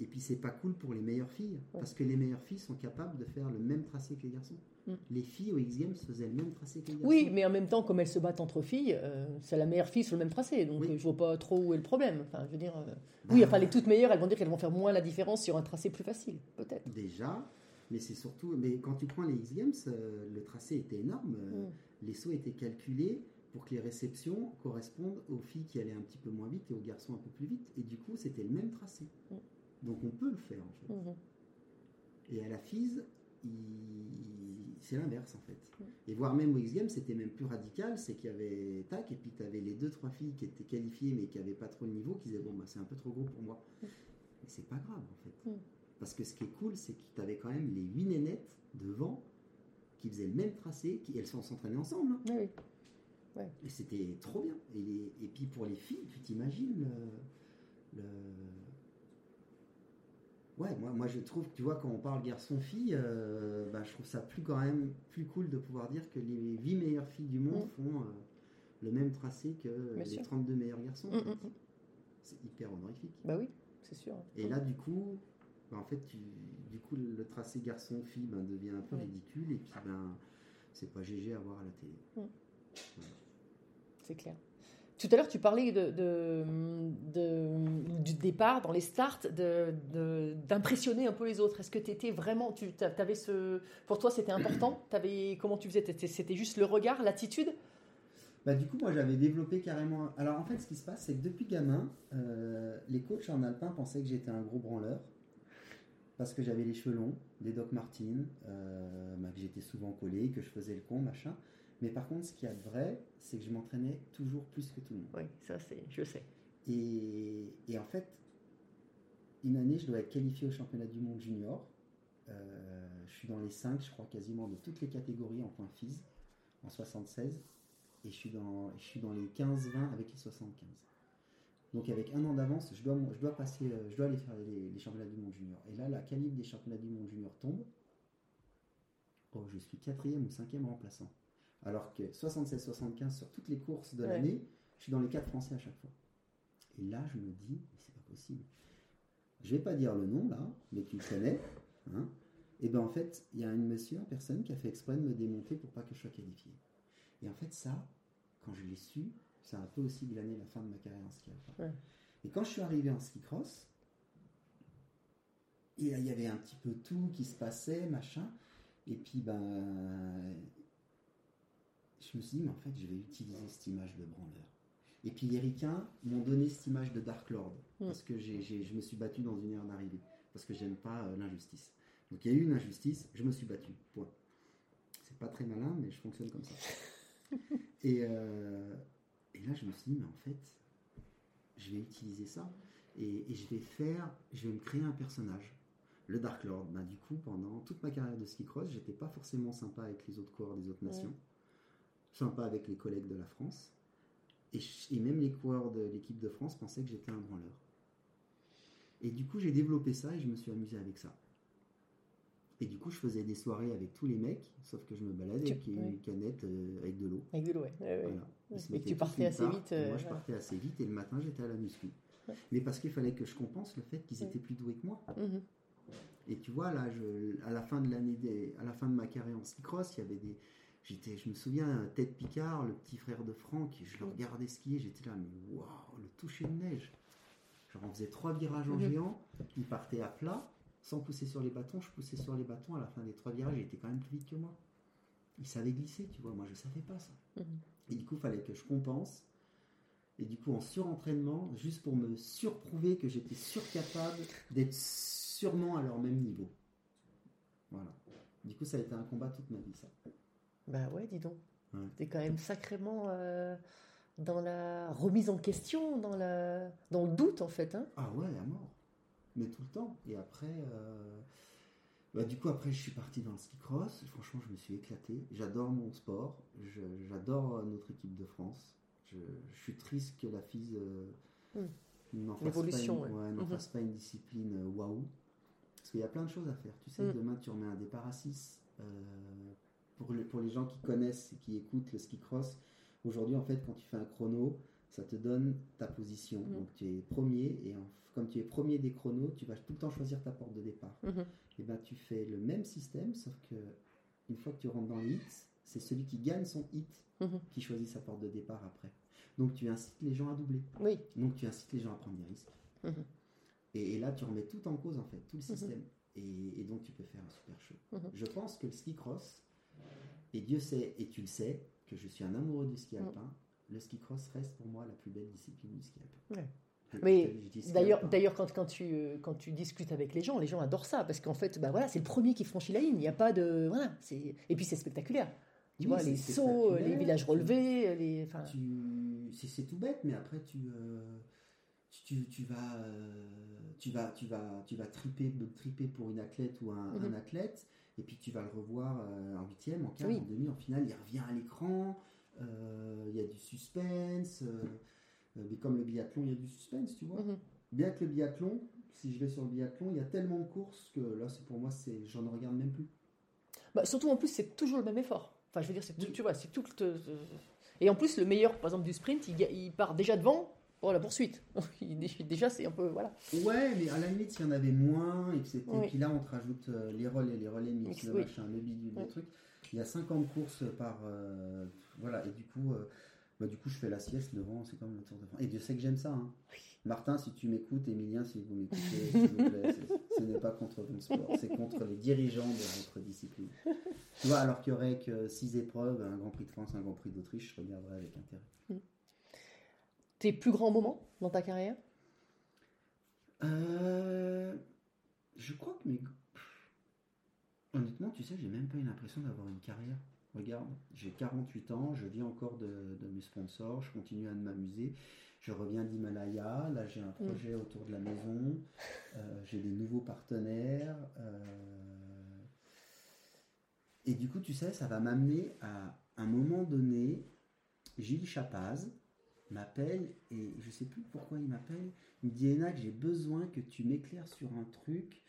S3: Et puis, c'est pas cool pour les meilleures filles,
S2: Ouais.
S3: parce que les meilleures filles sont capables de faire le même tracé que les garçons.
S2: Mm.
S3: Les filles au X Games faisaient le même tracé que les garçons.
S2: Oui, mais en même temps, comme elles se battent entre filles, euh, c'est la meilleure fille sur le même tracé. Donc
S3: Oui.
S2: euh, je vois pas trop où est le problème. Enfin, je veux dire, euh,
S3: Bah,
S2: oui, enfin les toutes meilleures, elles vont dire qu'elles vont faire moins la différence sur un tracé plus facile, peut-être.
S3: Déjà, mais c'est surtout. Mais quand tu prends les X Games, euh, le tracé était énorme.
S2: Mm.
S3: Les sauts étaient calculés pour que les réceptions correspondent aux filles qui allaient un petit peu moins vite et aux garçons un peu plus vite. Et du coup, c'était le même tracé.
S2: Mm.
S3: Donc on peut le faire en fait.
S2: Mhm.
S3: Et à la FISE, c'est l'inverse en fait. Et voire même au X Games, c'était même plus radical, c'est qu'il y avait tac, et puis tu avais les deux trois filles qui étaient qualifiées mais qui n'avaient pas trop le niveau, qui disaient bon bah c'est un peu trop gros pour moi.
S2: Mm.
S3: Mais c'est pas grave en fait.
S2: Mm.
S3: Parce que ce qui est cool, c'est que tu avais quand même les huit nénettes devant qui faisaient le même tracé, qui elles sont s'entraînaient ensemble. hein.
S2: Oui, oui.
S3: Et c'était trop bien. Et, les- et puis pour les filles, tu t'imagines le, le- Ouais, moi, moi je trouve que tu vois, quand on parle garçon-fille, euh, bah, je trouve ça plus quand même plus cool de pouvoir dire que les 8 meilleures filles du monde
S2: Mm.
S3: font euh, le même tracé que
S2: Bien
S3: les
S2: sûr.
S3: 32 meilleurs garçons.
S2: Mm, mm.
S3: C'est hyper honorifique.
S2: Bah oui, c'est sûr.
S3: Et là, du coup, bah, en fait, tu, du coup, le tracé garçon-fille ben, devient un peu ridicule et puis ben, c'est pas GG à voir à la télé.
S2: C'est clair. Tout à l'heure, tu parlais du départ, dans les starts, d'impressionner un peu les autres. Est-ce que tu étais vraiment. Tu, avais ce, pour toi, c'était important? T'avais, Comment tu faisais? C'était juste le regard, l'attitude?
S3: Bah, du coup, moi j'avais développé carrément. Alors en fait, ce qui se passe, c'est que depuis gamin, euh, les coachs en alpin pensaient que j'étais un gros branleur. Parce que j'avais les cheveux longs, des Doc Martens, euh, bah, que j'étais souvent collé, que je faisais le con, machin. Mais par contre, ce qu'il y a de vrai, c'est que je m'entraînais toujours plus que tout le monde.
S2: Oui, ça, c'est, je sais.
S3: Et, et en fait, une année, je dois être qualifié au championnat du monde junior. Euh, je suis dans les 5, je crois, quasiment de toutes les catégories en point FIS, en 76. Et je suis dans, je suis dans les 15-20 avec les 75. Donc avec un an d'avance, je dois, je dois passer, euh, je dois aller faire les, les championnats du monde junior. Et là, la qualif des championnats du monde junior tombe. Oh, je suis quatrième ou cinquième remplaçant. Alors que 76-75 sur toutes les courses de
S2: Ouais.
S3: l'année, je suis dans les 4 français à chaque fois. Et là, je me dis, mais c'est pas possible. Je vais pas dire le nom là, mais tu le connais. Hein et ben en fait, il y a une monsieur, une personne qui a fait exprès de me démonter pour pas que je sois qualifié. Et en fait, ça, quand je l'ai su, ça a un peu aussi glané la fin de ma carrière en ski alpin.
S2: Ouais.
S3: Et quand je suis arrivé en ski cross, il y avait un petit peu tout qui se passait, machin. Et puis, ben, je me suis dit, mais en fait, je vais utiliser cette image de branleur. Et puis les ricains m'ont donné cette image de Dark Lord,
S2: Mm.
S3: parce que je me suis battu dans une heure d'arrivée, parce que j'aime pas euh, l'injustice. Donc il y a eu une injustice, je me suis battu, point. C'est pas très malin, mais je fonctionne comme ça. et, euh, et là, je me suis dit, mais en fait, je vais utiliser ça, et, et je vais faire, je vais me créer un personnage. le Dark Lord. Bah, du coup, pendant toute ma carrière de ski cross, j'étais pas forcément sympa avec les autres coureurs des autres nations, sympa avec les collègues de la France. Et, même les coureurs de l'équipe de France pensaient que j'étais un branleur. Et du coup, j'ai développé ça et je me suis amusé avec ça. Et du coup, je faisais des soirées avec tous les mecs, sauf que je me baladais
S2: Tu-
S3: avec une canette euh, avec de l'eau.
S2: Avec de l'eau, ouais. Ouais.
S3: Voilà.
S2: Et que tu partais assez
S3: part,
S2: vite,
S3: et
S2: euh,
S3: moi, je partais assez vite et le matin, j'étais à la muscu. Mais parce qu'il fallait que je compense le fait qu'ils étaient plus doués que moi.
S2: Mhm.
S3: Et tu vois, là, je, à la fin de l'année, à la fin de ma carrière en ski cross, il y avait des. J'étais, je me souviens, Ted Picard, le petit frère de Franck, je le regardais skier, j'étais là, mais waouh, le toucher de neige. Genre, on faisait trois virages en
S2: Mhm.
S3: géant, il partait à plat, sans pousser sur les bâtons, je poussais sur les bâtons, à la fin des trois virages, il était quand même plus vite que moi. Il savait glisser, tu vois, moi je savais pas ça.
S2: Mhm.
S3: Et du coup, il fallait que je compense. Et du coup, en surentraînement, juste pour me surprouver que j'étais surcapable d'être sûrement à leur même niveau. Voilà. Du coup, ça a été un combat toute ma vie, ça.
S2: Bah ouais, dis donc.
S3: Ouais.
S2: T'es quand même sacrément euh, dans la remise en question, dans, la... dans le doute en fait. Hein
S3: Ah ouais, à mort. Mais tout le temps. Et après, euh, bah, du coup, après, je suis parti dans le ski cross. Franchement, je me suis éclaté. J'adore mon sport. J'adore euh, notre équipe de France. Je, je suis triste que la FISE euh,
S2: Mm.
S3: n'en fasse, pas une,
S2: ouais.
S3: ouais, n'en
S2: Mhm.
S3: fasse pas une discipline waouh. Parce qu'il y a plein de choses à faire. Tu sais,
S2: Mm.
S3: demain, tu remets un départ à 6. Pour, les, pour les gens qui connaissent et qui écoutent le ski cross, aujourd'hui, en fait, quand tu fais un chrono, ça te donne ta position.
S2: Mm.
S3: Donc, tu es premier et en- comme tu es premier des chronos, tu vas tout le temps choisir ta porte de départ.
S2: Mhm.
S3: Et ben, tu fais le même système, sauf que une fois que tu rentres dans les hits, c'est celui qui gagne son hit
S2: Mhm.
S3: qui choisit sa porte de départ après. Donc, tu incites les gens à doubler.
S2: Oui.
S3: Donc, tu incites les gens à prendre des risques. Et, et là, tu remets tout en cause, en fait, tout le système. Et, et donc, tu peux faire un super show. Je pense que le ski cross, et Dieu sait, et tu le sais, que je suis un amoureux du ski
S2: Mhm.
S3: alpin, le ski cross reste pour moi la plus belle discipline du ski alpin.
S2: Ouais. Mais D'ailleurs, d'ailleurs quand, quand, tu, euh, quand tu discutes avec les gens, les gens adorent ça parce qu'en fait, bah voilà, c'est le premier qui franchit la ligne. Il n'y a pas de voilà, c'est et puis c'est spectaculaire. Tu
S3: Oui,
S2: vois les sauts,
S3: spectaculaire.
S2: les villages relevés, les enfin.
S3: tu c'est tout bête mais après tu euh, tu, tu vas euh, tu vas tu vas tu vas triper triper pour une athlète ou un,
S2: Mhm.
S3: un athlète et puis tu vas le revoir euh, en huitième en quart
S2: Oui.
S3: en demi en finale il revient à l'écran euh, il y a du suspense euh, euh, mais comme le biathlon il y a du suspense tu vois
S2: Mhm.
S3: bien que le biathlon si je vais sur le biathlon il y a tellement de courses que là c'est pour moi c'est j'en regarde même plus
S2: Bah, surtout en plus, c'est toujours le même effort. Enfin, je veux dire, c'est tout-
S3: Oui.
S2: tu vois, c'est tout. le- Et en plus, le meilleur, par exemple, du sprint, il part déjà devant pour la poursuite. Déjà, c'est un peu voilà.
S3: Ouais, mais à la limite, s'il y en avait moins, et.
S2: Oui.
S3: Puis là, on te rajoute euh, les relais, les relais mix, le
S2: oui.
S3: machin, le bidule, le truc. Il y a 50 courses par. euh, voilà, et du coup, euh, bah, du coup, je fais la sieste devant, c'est comme le Tour de France. Et Dieu sait que j'aime ça. hein. Martin, si tu m'écoutes, Emilien, si vous m'écoutez, s'il vous plaît, c'est- ce n'est pas contre mon sport, c'est contre les dirigeants de votre discipline. Tu vois, alors qu'il y aurait que 6 épreuves, un Grand Prix de France, un Grand Prix d'Autriche, je regarderais avec intérêt.
S2: Tes plus grands moments dans ta carrière?
S3: Euh, je crois que mes. Honnêtement, tu sais, j'ai même pas eu l'impression d'avoir une carrière. Regarde, j'ai 48 ans, je vis encore de, de mes sponsors, je continue à m'amuser. Je reviens d'Himalaya, là j'ai un projet autour de la maison, euh, j'ai des nouveaux partenaires. euh, Et du coup, tu sais, ça va m'amener à un moment donné, Gilles Chapaz m'appelle et je sais plus pourquoi il m'appelle. Il me dit Enac, j'ai besoin que tu m'éclaires sur un truc.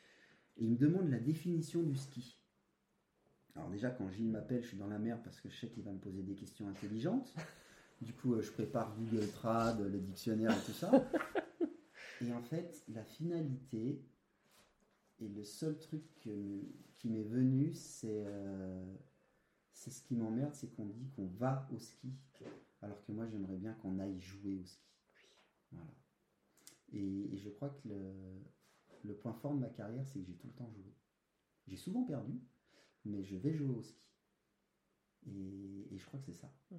S3: Et il me demande la définition du ski. Alors déjà, quand Gilles m'appelle, je suis dans la merde parce que je sais qu'il va me poser des questions intelligentes. Du coup, euh, je prépare Google Trad, le dictionnaire et tout ça. Et en fait, la finalité et le seul truc que- qui m'est venu, c'est euh, c'est ce qui m'emmerde, c'est qu'on dit qu'on va au ski, alors que moi j'aimerais bien qu'on aille jouer au ski. Voilà. Et, et je crois que le, le point fort de ma carrière, c'est que j'ai tout le temps joué. J'ai souvent perdu, mais je vais jouer au ski. Et, et je crois que c'est ça.
S2: Ouais.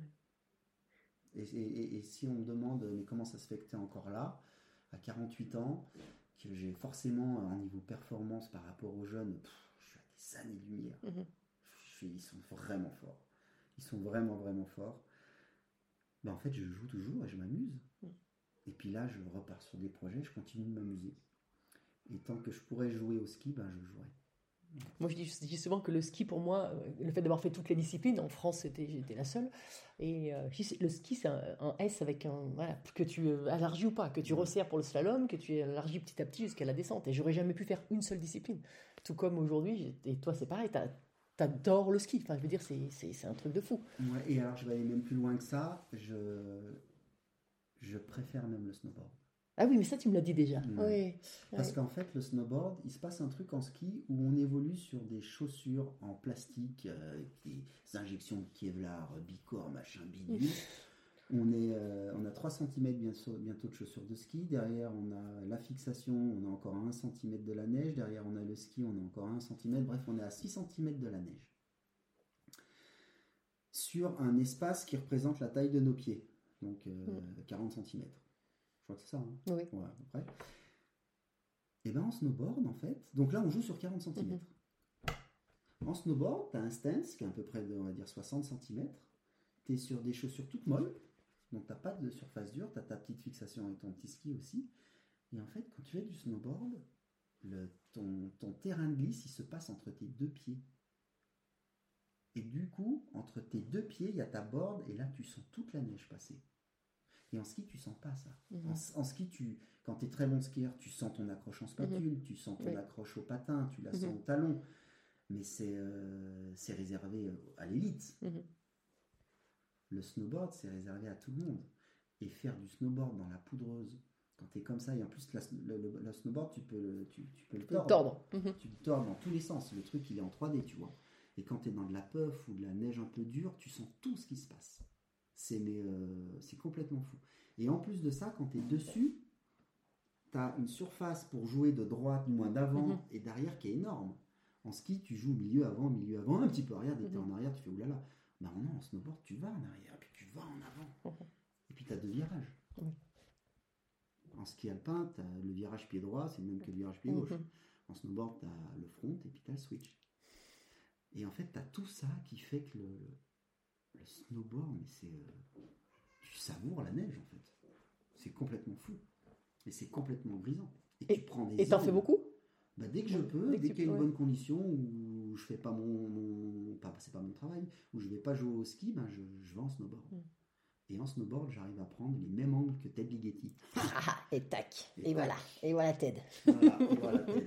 S3: Et, si on me demande, mais comment ça se fait que tu es encore là, à 48 ans, que j'ai forcément un niveau performance par rapport aux jeunes, pff, je suis à des années-lumière.
S2: Mhm.
S3: Suis- ils sont vraiment forts. Ils sont vraiment, vraiment forts. Mais en fait, je joue toujours et je m'amuse.
S2: Mm.
S3: Et puis là, je repars sur des projets, je continue de m'amuser. Et tant que je pourrais jouer au ski, ben, je jouerai.
S2: Moi, je dis, je dis souvent que le ski, pour moi, euh, le fait d'avoir fait toutes les disciplines, en France, j'étais la seule. Et euh, le ski, c'est un, un S avec un. Voilà, que tu euh, élargis ou pas, que tu resserres pour le slalom, que tu élargis petit à petit jusqu'à la descente. Et j'aurais jamais pu faire une seule discipline. Tout comme aujourd'hui, et toi, c'est pareil, t'as- t'adores le ski. Enfin, je veux dire, c'est, un truc de fou.
S3: Ouais, et alors, je vais aller même plus loin que ça. Je, je préfère même le snowboard.
S2: Ah oui, mais ça, tu me l'as dit déjà.
S3: Ouais.
S2: Oui.
S3: Parce
S2: Ouais.
S3: qu'en fait, le snowboard, il se passe un truc en ski où on évolue sur des chaussures en plastique, euh, des injections de Kevlar, Bicor, machin, bidule. On, est, euh, on a 3 cm bientôt, bientôt de chaussures de ski. Derrière, on a la fixation, on a encore 1 cm de la neige. Derrière, on a le ski, on a encore 1 cm. Bref, on est à 6 cm de la neige. Sur un espace qui représente la taille de nos pieds. Donc euh, 40 cm. Je crois que c'est ça. hein
S2: Oui.
S3: Ouais, à peu près. Et ben en snowboard, en fait, donc là on joue sur 40 cm.
S2: Mhm.
S3: En snowboard, tu as un stance qui est à peu près de, on va dire, 60 cm. Tu es sur des chaussures toutes molles, donc tu pas de surface dure, tu as ta petite fixation avec ton petit ski aussi. Et en fait, quand tu fais du snowboard, le, ton, ton terrain de glisse, il se passe entre tes deux pieds. Et du coup, entre tes deux pieds, il y a ta board, et là, tu sens toute la neige passer. Et en ski, tu sens pas ça.
S2: Mhm.
S3: En, en ski, tu, quand tu es très bon skieur, tu sens ton accroche en spatule, tu sens ton
S2: Oui.
S3: accroche au patin, tu la sens
S2: Mhm.
S3: au talon. Mais c'est euh, réservé euh, à l'élite. Le snowboard, c'est réservé à tout le monde. Et faire du snowboard dans la poudreuse, quand tu es comme ça, et en plus, la- le, le- le snowboard, tu peux le, tu, tu peux le tordre.
S2: Tordre. Mhm.
S3: Tu le tords dans tous les sens. Le truc, il est en 3D, tu vois. Et quand tu es dans de la puff ou de la neige un peu dure, tu sens tout ce qui se passe. C'est euh, c'est complètement fou. Et en plus de ça, quand tu es dessus, tu as une surface pour jouer de droite, du moins d'avant
S2: Mhm.
S3: et d'arrière qui est énorme. En ski, tu joues milieu avant, milieu avant, un petit peu arrière. Dès que
S2: Mhm.
S3: en arrière, tu fais oulala. Bah non, en snowboard, tu vas en arrière, puis tu vas en avant.
S2: Mhm.
S3: Et puis tu as deux virages. En ski alpin, tu as le virage pied droit, c'est le même que le virage pied gauche.
S2: Mhm.
S3: En snowboard, tu as le front et puis tu as le switch. Et en fait, tu as tout ça qui fait que le, le snowboard, mais c'est. euh, tu savoures la neige en fait. C'est complètement fou. Et c'est complètement grisant. Et, tu prends des.
S2: Et t'en fais beaucoup?
S3: Bah, Dès que je peux,
S2: Dès
S3: dès qu'il y a une bonne condition, où je fais pas mon. mon pas, c'est pas mon travail, où je vais pas jouer au ski, ben je, je vais en snowboard.
S2: Mm.
S3: Et en snowboard, j'arrive à prendre les mêmes angles que Ted Ligeti.
S2: Ah, Et tac.
S3: Et
S2: Et voilà. Et voilà Ted.
S3: Voilà, et voilà, Ted.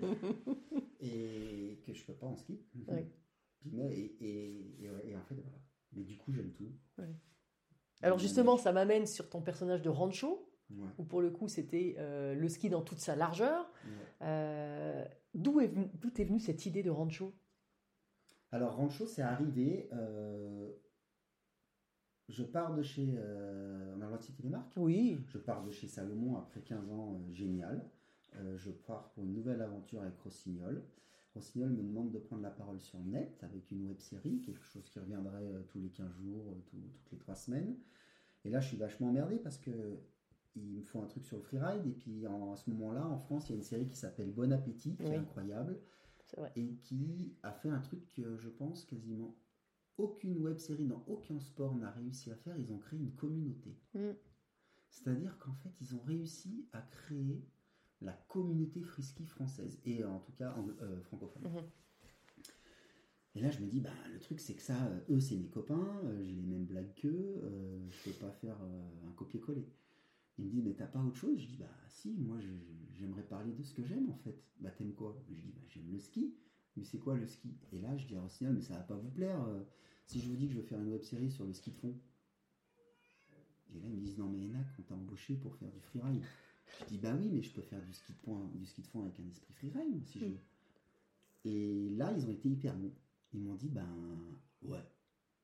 S3: Et que je peux pas en ski. Mais- et, en fait, voilà. Mais du coup, j'aime tout.
S2: Alors justement, ça m'amène sur ton personnage de Rancho,
S3: Ouais,
S2: où pour le coup c'était euh, le ski dans toute sa largeur.
S3: ouais.
S2: Euh, D'où est, venu- est venue cette idée de Rancho?
S3: Alors, Rancho, c'est arrivé. euh, je pars de chez. euh, les marques?
S2: Oui.
S3: Je pars de chez Salomon après 15 ans, euh, génial. Euh, je pars pour une nouvelle aventure avec Rossignol. Rossignol me demande de prendre la parole sur le net avec une web série, quelque chose qui reviendrait tous les 15 jours, tout- toutes les 3 semaines. Et là, je suis vachement emmerdé parce que il me faut un truc sur le freeride. Et puis, en, à ce moment-là, en France, il y a une série qui s'appelle Bon Appétit, qui
S2: Oui.
S3: est incroyable
S2: vrai.
S3: et qui a fait un truc que je pense quasiment aucune web série dans aucun sport n'a réussi à faire. Ils ont créé une communauté.
S2: Mm.
S3: C'est-à-dire qu'en fait, ils ont réussi à créer la communauté frisky française, et en tout cas anglo- euh, francophone.
S2: Mhm.
S3: Et là, je me dis, bah, le truc, c'est que ça, euh, eux, c'est mes copains, euh, j'ai les mêmes blagues qu'eux, euh, je peux pas faire un copier-coller. Ils me disent, mais t'as pas autre chose? Je dis, bah, si, moi, j'aimerais parler de ce que j'aime, en fait. Bah, t'aimes quoi? Je dis, bah, j'aime le ski. Mais c'est quoi le ski? Et là, je dis à Rossignol, mais ça va pas vous plaire euh, si je vous dis que je veux faire une web série sur le ski de fond. Et là, ils me disent, non, mais Enac, on t'a embauché pour faire du freeride. Je dis, bah oui, mais je peux faire du ski de, point, du ski de fond avec un esprit freeride, moi, si je
S2: Mm.
S3: veux. Et là, ils ont été hyper bons. Ils m'ont dit, ben ouais,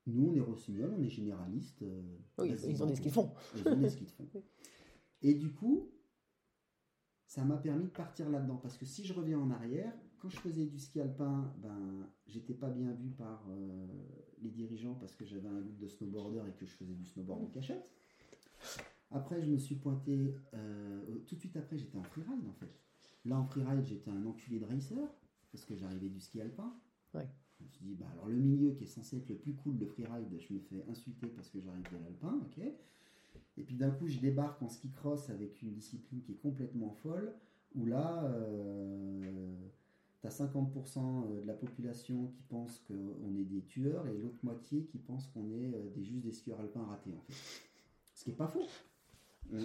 S3: nous on est rossignol, on est généraliste. euh,
S2: Oui, ils ont des skis de fond.
S3: Ils ont des skis de fond. Et du coup, ça m'a permis de partir là-dedans. Parce que si je reviens en arrière, quand je faisais du ski alpin, ben, j'étais pas bien vu par euh, les dirigeants parce que j'avais un look de snowboarder et que je faisais du snowboard en cachette. Après, je me suis pointé. euh, tout de suite après, j'étais en freeride en fait. Là, en freeride, j'étais un enculé de racer parce que j'arrivais du ski alpin.
S2: Ouais.
S3: Je me suis dit, bah, alors le milieu qui est censé être le plus cool de freeride, je me fais insulter parce que j'arrive de l'alpin, ok. Et puis d'un coup, je débarque en ski cross avec une discipline qui est complètement folle. où là, euh, tu as 50% de la population qui pense qu'on est des tueurs et l'autre moitié qui pense qu'on est euh, des, juste des skieurs alpins ratés, en fait. Ce qui n'est pas faux.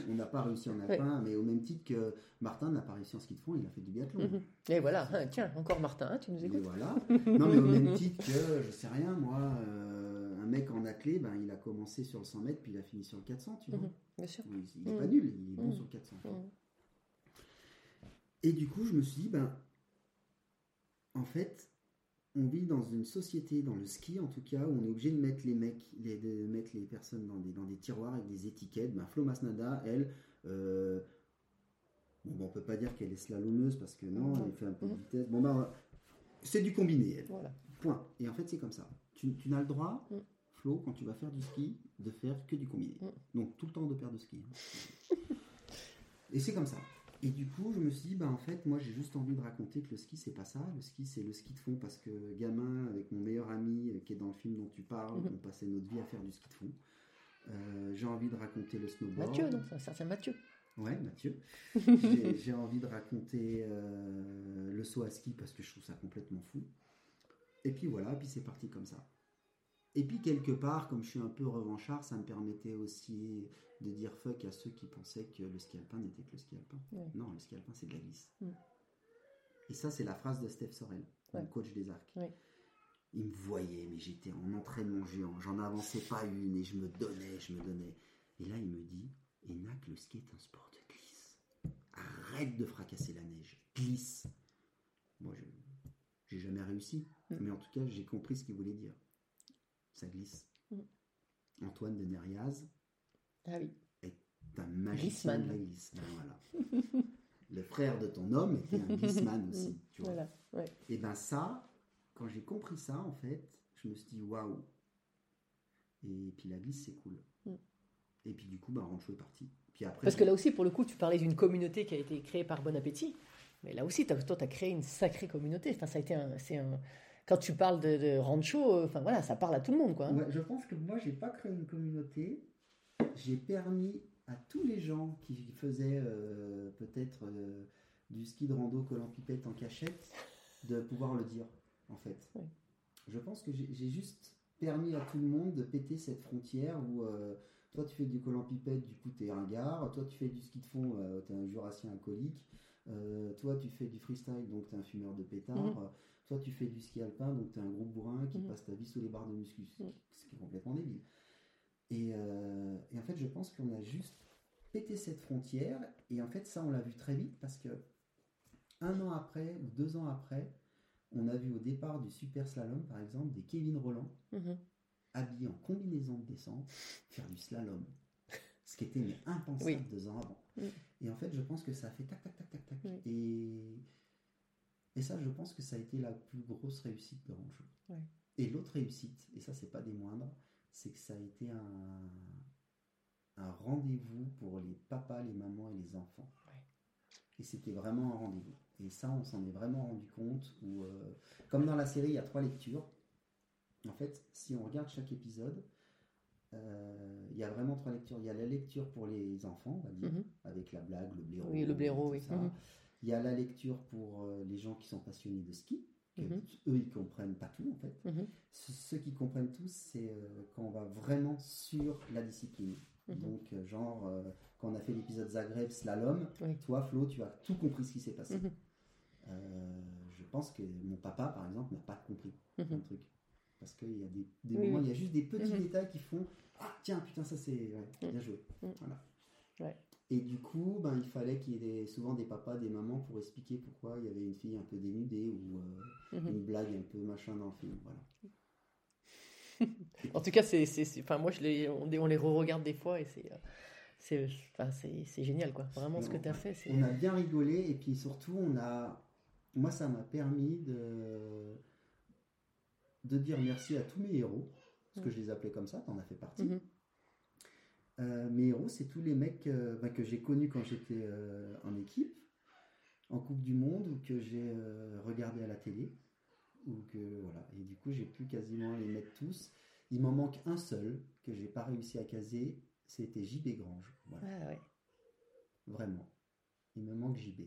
S3: On n'a pas réussi en alpin, mais au même titre que Martin n'a pas réussi en ski de fond, il a fait du biathlon.
S2: Mhm. Et voilà, tiens, encore Martin, hein, tu nous écoutes
S3: voilà. Non, mais au même titre que, je sais rien, moi, euh, un mec en athlé, ben, il a commencé sur le 100 mètres, puis il a fini sur le 400, tu vois.
S2: Mhm. Bien sûr.
S3: Il il est
S2: Mhm.
S3: pas nul, il est bon
S2: Mhm.
S3: sur le 400.
S2: Mhm.
S3: Et du coup, je me suis dit, ben, en fait, on vit dans une société, dans le ski en tout cas, où on est obligé de mettre les mecs, les- de mettre les personnes dans des, dans des tiroirs avec des étiquettes. Ben, Flo Masnada, elle, euh, bon, ben, on peut pas dire qu'elle est slalomeuse parce que non, elle fait un peu de vitesse. Bon, ben, c'est du combiné, elle.
S2: Voilà.
S3: Point. Et en fait, c'est comme ça. Tu, tu n'as le droit,
S2: Mm.
S3: Flo, quand tu vas faire du ski, de faire que du combiné.
S2: Mm.
S3: Donc tout le temps de paires de ski. hein. Et c'est comme ça. Et du coup, je me suis dit, bah, en fait, moi, j'ai juste envie de raconter que le ski, c'est pas ça. Le ski, c'est le ski de fond parce que, gamin, avec mon meilleur ami euh, qui est dans le film dont tu parles,
S2: Mhm.
S3: on passait notre vie à faire du ski de fond. Euh, j'ai envie de raconter le snowboard.
S2: Mathieu, non C'est un certain Mathieu.
S3: Ouais, Mathieu. J'ai- J'ai envie de raconter euh, le saut à ski parce que je trouve ça complètement fou. Et puis voilà, puis c'est parti comme ça. Et puis quelque part, comme je suis un peu revanchard, ça me permettait aussi de dire fuck à ceux qui pensaient que le ski alpin n'était que le ski alpin.
S2: Ouais.
S3: Non, le ski alpin c'est de la glisse.
S2: Mm.
S3: Et ça, c'est la phrase de Steph Sorel, coach des arcs. Il me voyait, mais j'étais en entraînement géant. J'en avançais pas une et je me donnais, je me donnais. Et là, il me dit Enac, le ski est un sport de glisse. Arrête de fracasser la neige. Glisse. Moi, je j'ai jamais réussi.
S2: Mm.
S3: Mais en tout cas, j'ai compris ce qu'il voulait dire. Ça glisse.
S2: Mm.
S3: Antoine de Nériaz
S2: Ah oui.
S3: est un magicien de la glisse. Ben voilà. le frère de ton homme était un glissman aussi.
S2: Mm.
S3: Tu vois.
S2: Voilà. Ouais.
S3: Et ben ça, quand j'ai compris ça, en fait, je me suis dit waouh. Et puis la glisse, c'est cool.
S2: Mm.
S3: Et puis du coup, ben, Rancho est parti. Puis après,
S2: Parce que là aussi, pour le coup, tu parlais d'une communauté qui a été créée par Bon Appétit. Mais là aussi, toi, tu as créé une sacrée communauté. Enfin, ça a été un, c'est un... Quand tu parles de, de rancho, euh, enfin voilà, ça parle à tout le monde, quoi. hein.
S3: Ouais, je pense que moi, j'ai pas créé une communauté. J'ai permis à tous les gens qui faisaient euh, peut-être euh, du ski de rando collant pipette en cachette de pouvoir le dire, en fait.
S2: Oui.
S3: Je pense que j'ai juste permis à tout le monde de péter cette frontière où euh, toi tu fais du collant pipette, du coup t'es un gars, toi tu fais du ski de fond, t'es un jurassien alcoolique, toi tu fais du freestyle, donc t'es un fumeur de pétard,
S2: Mhm.
S3: euh, toi tu fais du ski alpin, donc t'es un gros bourrin qui
S2: Mhm.
S3: passe ta vie sous les barres de muscu, ce qui- ce qui est complètement débile. Et, euh, et en fait, je pense qu'on a juste pété cette frontière, et en fait, ça, on l'a vu très vite parce que un an après ou deux ans après, on a vu au départ du super slalom, par exemple, des Kevin Roland
S2: Mhm.
S3: habillés en combinaison de descente faire du slalom. Ce qui était mais, impensable
S2: Oui.
S3: deux ans avant.
S2: Mm.
S3: Et en fait, je pense que ça a fait tac, tac, tac, tac, tac.
S2: Oui.
S3: Et, et ça, je pense que ça a été la plus grosse réussite de Rancho.
S2: Ouais.
S3: Et l'autre réussite, et ça, c'est pas des moindres, c'est que ça a été un, un rendez-vous pour les papas, les mamans et les enfants.
S2: Ouais.
S3: Et c'était vraiment un rendez-vous. Et ça, on s'en est vraiment rendu compte. Où, euh, comme dans la série, il y a trois lectures. En fait, si on regarde chaque épisode, euh, il y a vraiment trois lectures. Il y a la lecture pour les enfants, on va dire,
S2: Mhm.
S3: avec la blague, le blaireau.
S2: Oui, le blaireau,
S3: tout
S2: oui.
S3: ça. Il y a la lecture pour euh, les gens qui sont passionnés de ski. que
S2: Mhm.
S3: Eux, ils comprennent pas tout, en fait.
S2: Mhm.
S3: Ce- Ceux qui comprennent tout, c'est euh, quand on va vraiment sur la discipline.
S2: Mhm.
S3: Donc, euh, genre, quand on a fait l'épisode Zagreb slalom,
S2: Oui.
S3: toi, Flo, tu as tout compris ce qui s'est passé. Euh, je pense que mon papa, par exemple, n'a pas compris un truc. Parce qu'il y a des, des
S2: Oui,
S3: moments,
S2: oui.
S3: il y a juste des petits détails qui font Ah, tiens, putain, ça c'est ouais, bien joué. Voilà.
S2: Ouais.
S3: Et du coup, ben, il fallait qu'il y ait souvent des papas, des mamans pour expliquer pourquoi il y avait une fille un peu dénudée ou euh,
S2: Mhm.
S3: une blague un peu machin dans le film. Voilà.
S2: En tout cas, c'est, enfin, moi, je les, on, on les re-regarde des fois et c'est, euh, c'est, enfin, génial, quoi. Vraiment, ce que tu as fait.
S3: On a bien rigolé et puis surtout, on a. Moi, ça m'a permis de de dire merci à tous mes héros, parce que je les appelais comme ça, t'en as fait partie.
S2: Mhm.
S3: Euh, mes héros, c'est tous les mecs euh, bah, que j'ai connus quand j'étais euh, en équipe, en Coupe du Monde, ou que j'ai regardé à la télé, ou que voilà. Et du coup, j'ai pu quasiment les mettre tous. Il m'en manque un seul que j'ai pas réussi à caser, c'était JB Grange. Voilà.
S2: Ah ouais.
S3: Vraiment. Il me manque JB.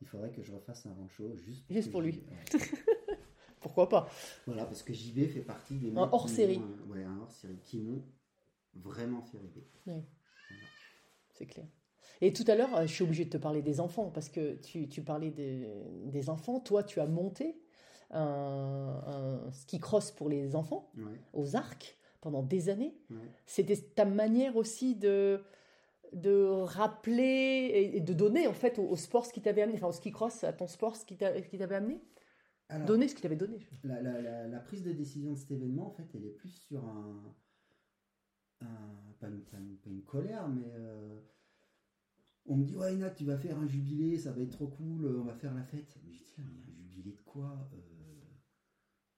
S3: Il faudrait que je refasse un rancho juste pour,
S2: Juste pour lui.
S3: Ouais.
S2: Pourquoi pas?
S3: Voilà, parce que JB fait partie des
S2: Un hors série.
S3: ouais, un hors série qui m'ont vraiment fait rêver.
S2: C'est clair. Et tout à l'heure, euh, je suis obligée de te parler des enfants, parce que tu, tu parlais des, des enfants. Toi, tu as monté un, un ski cross pour les enfants
S3: Ouais,
S2: aux arcs pendant des années.
S3: ouais.
S2: C'était ta manière aussi de, de rappeler et de donner en fait au, au sport ce qui t'avait amené, enfin au ski cross, à ton sport ce qui t'a- ce qui t'avait amené?
S3: Alors,
S2: Donner ce qui t'avait donné.
S3: la, la- la- la prise de décision de cet événement, en fait, elle est plus sur un. Un- pas, une, pas une- pas une colère, mais. euh, on me dit, ouais, Nat, tu vas faire un jubilé, ça va être trop cool, on va faire la fête. Mais je dis, tiens, mais un jubilé de quoi Euh,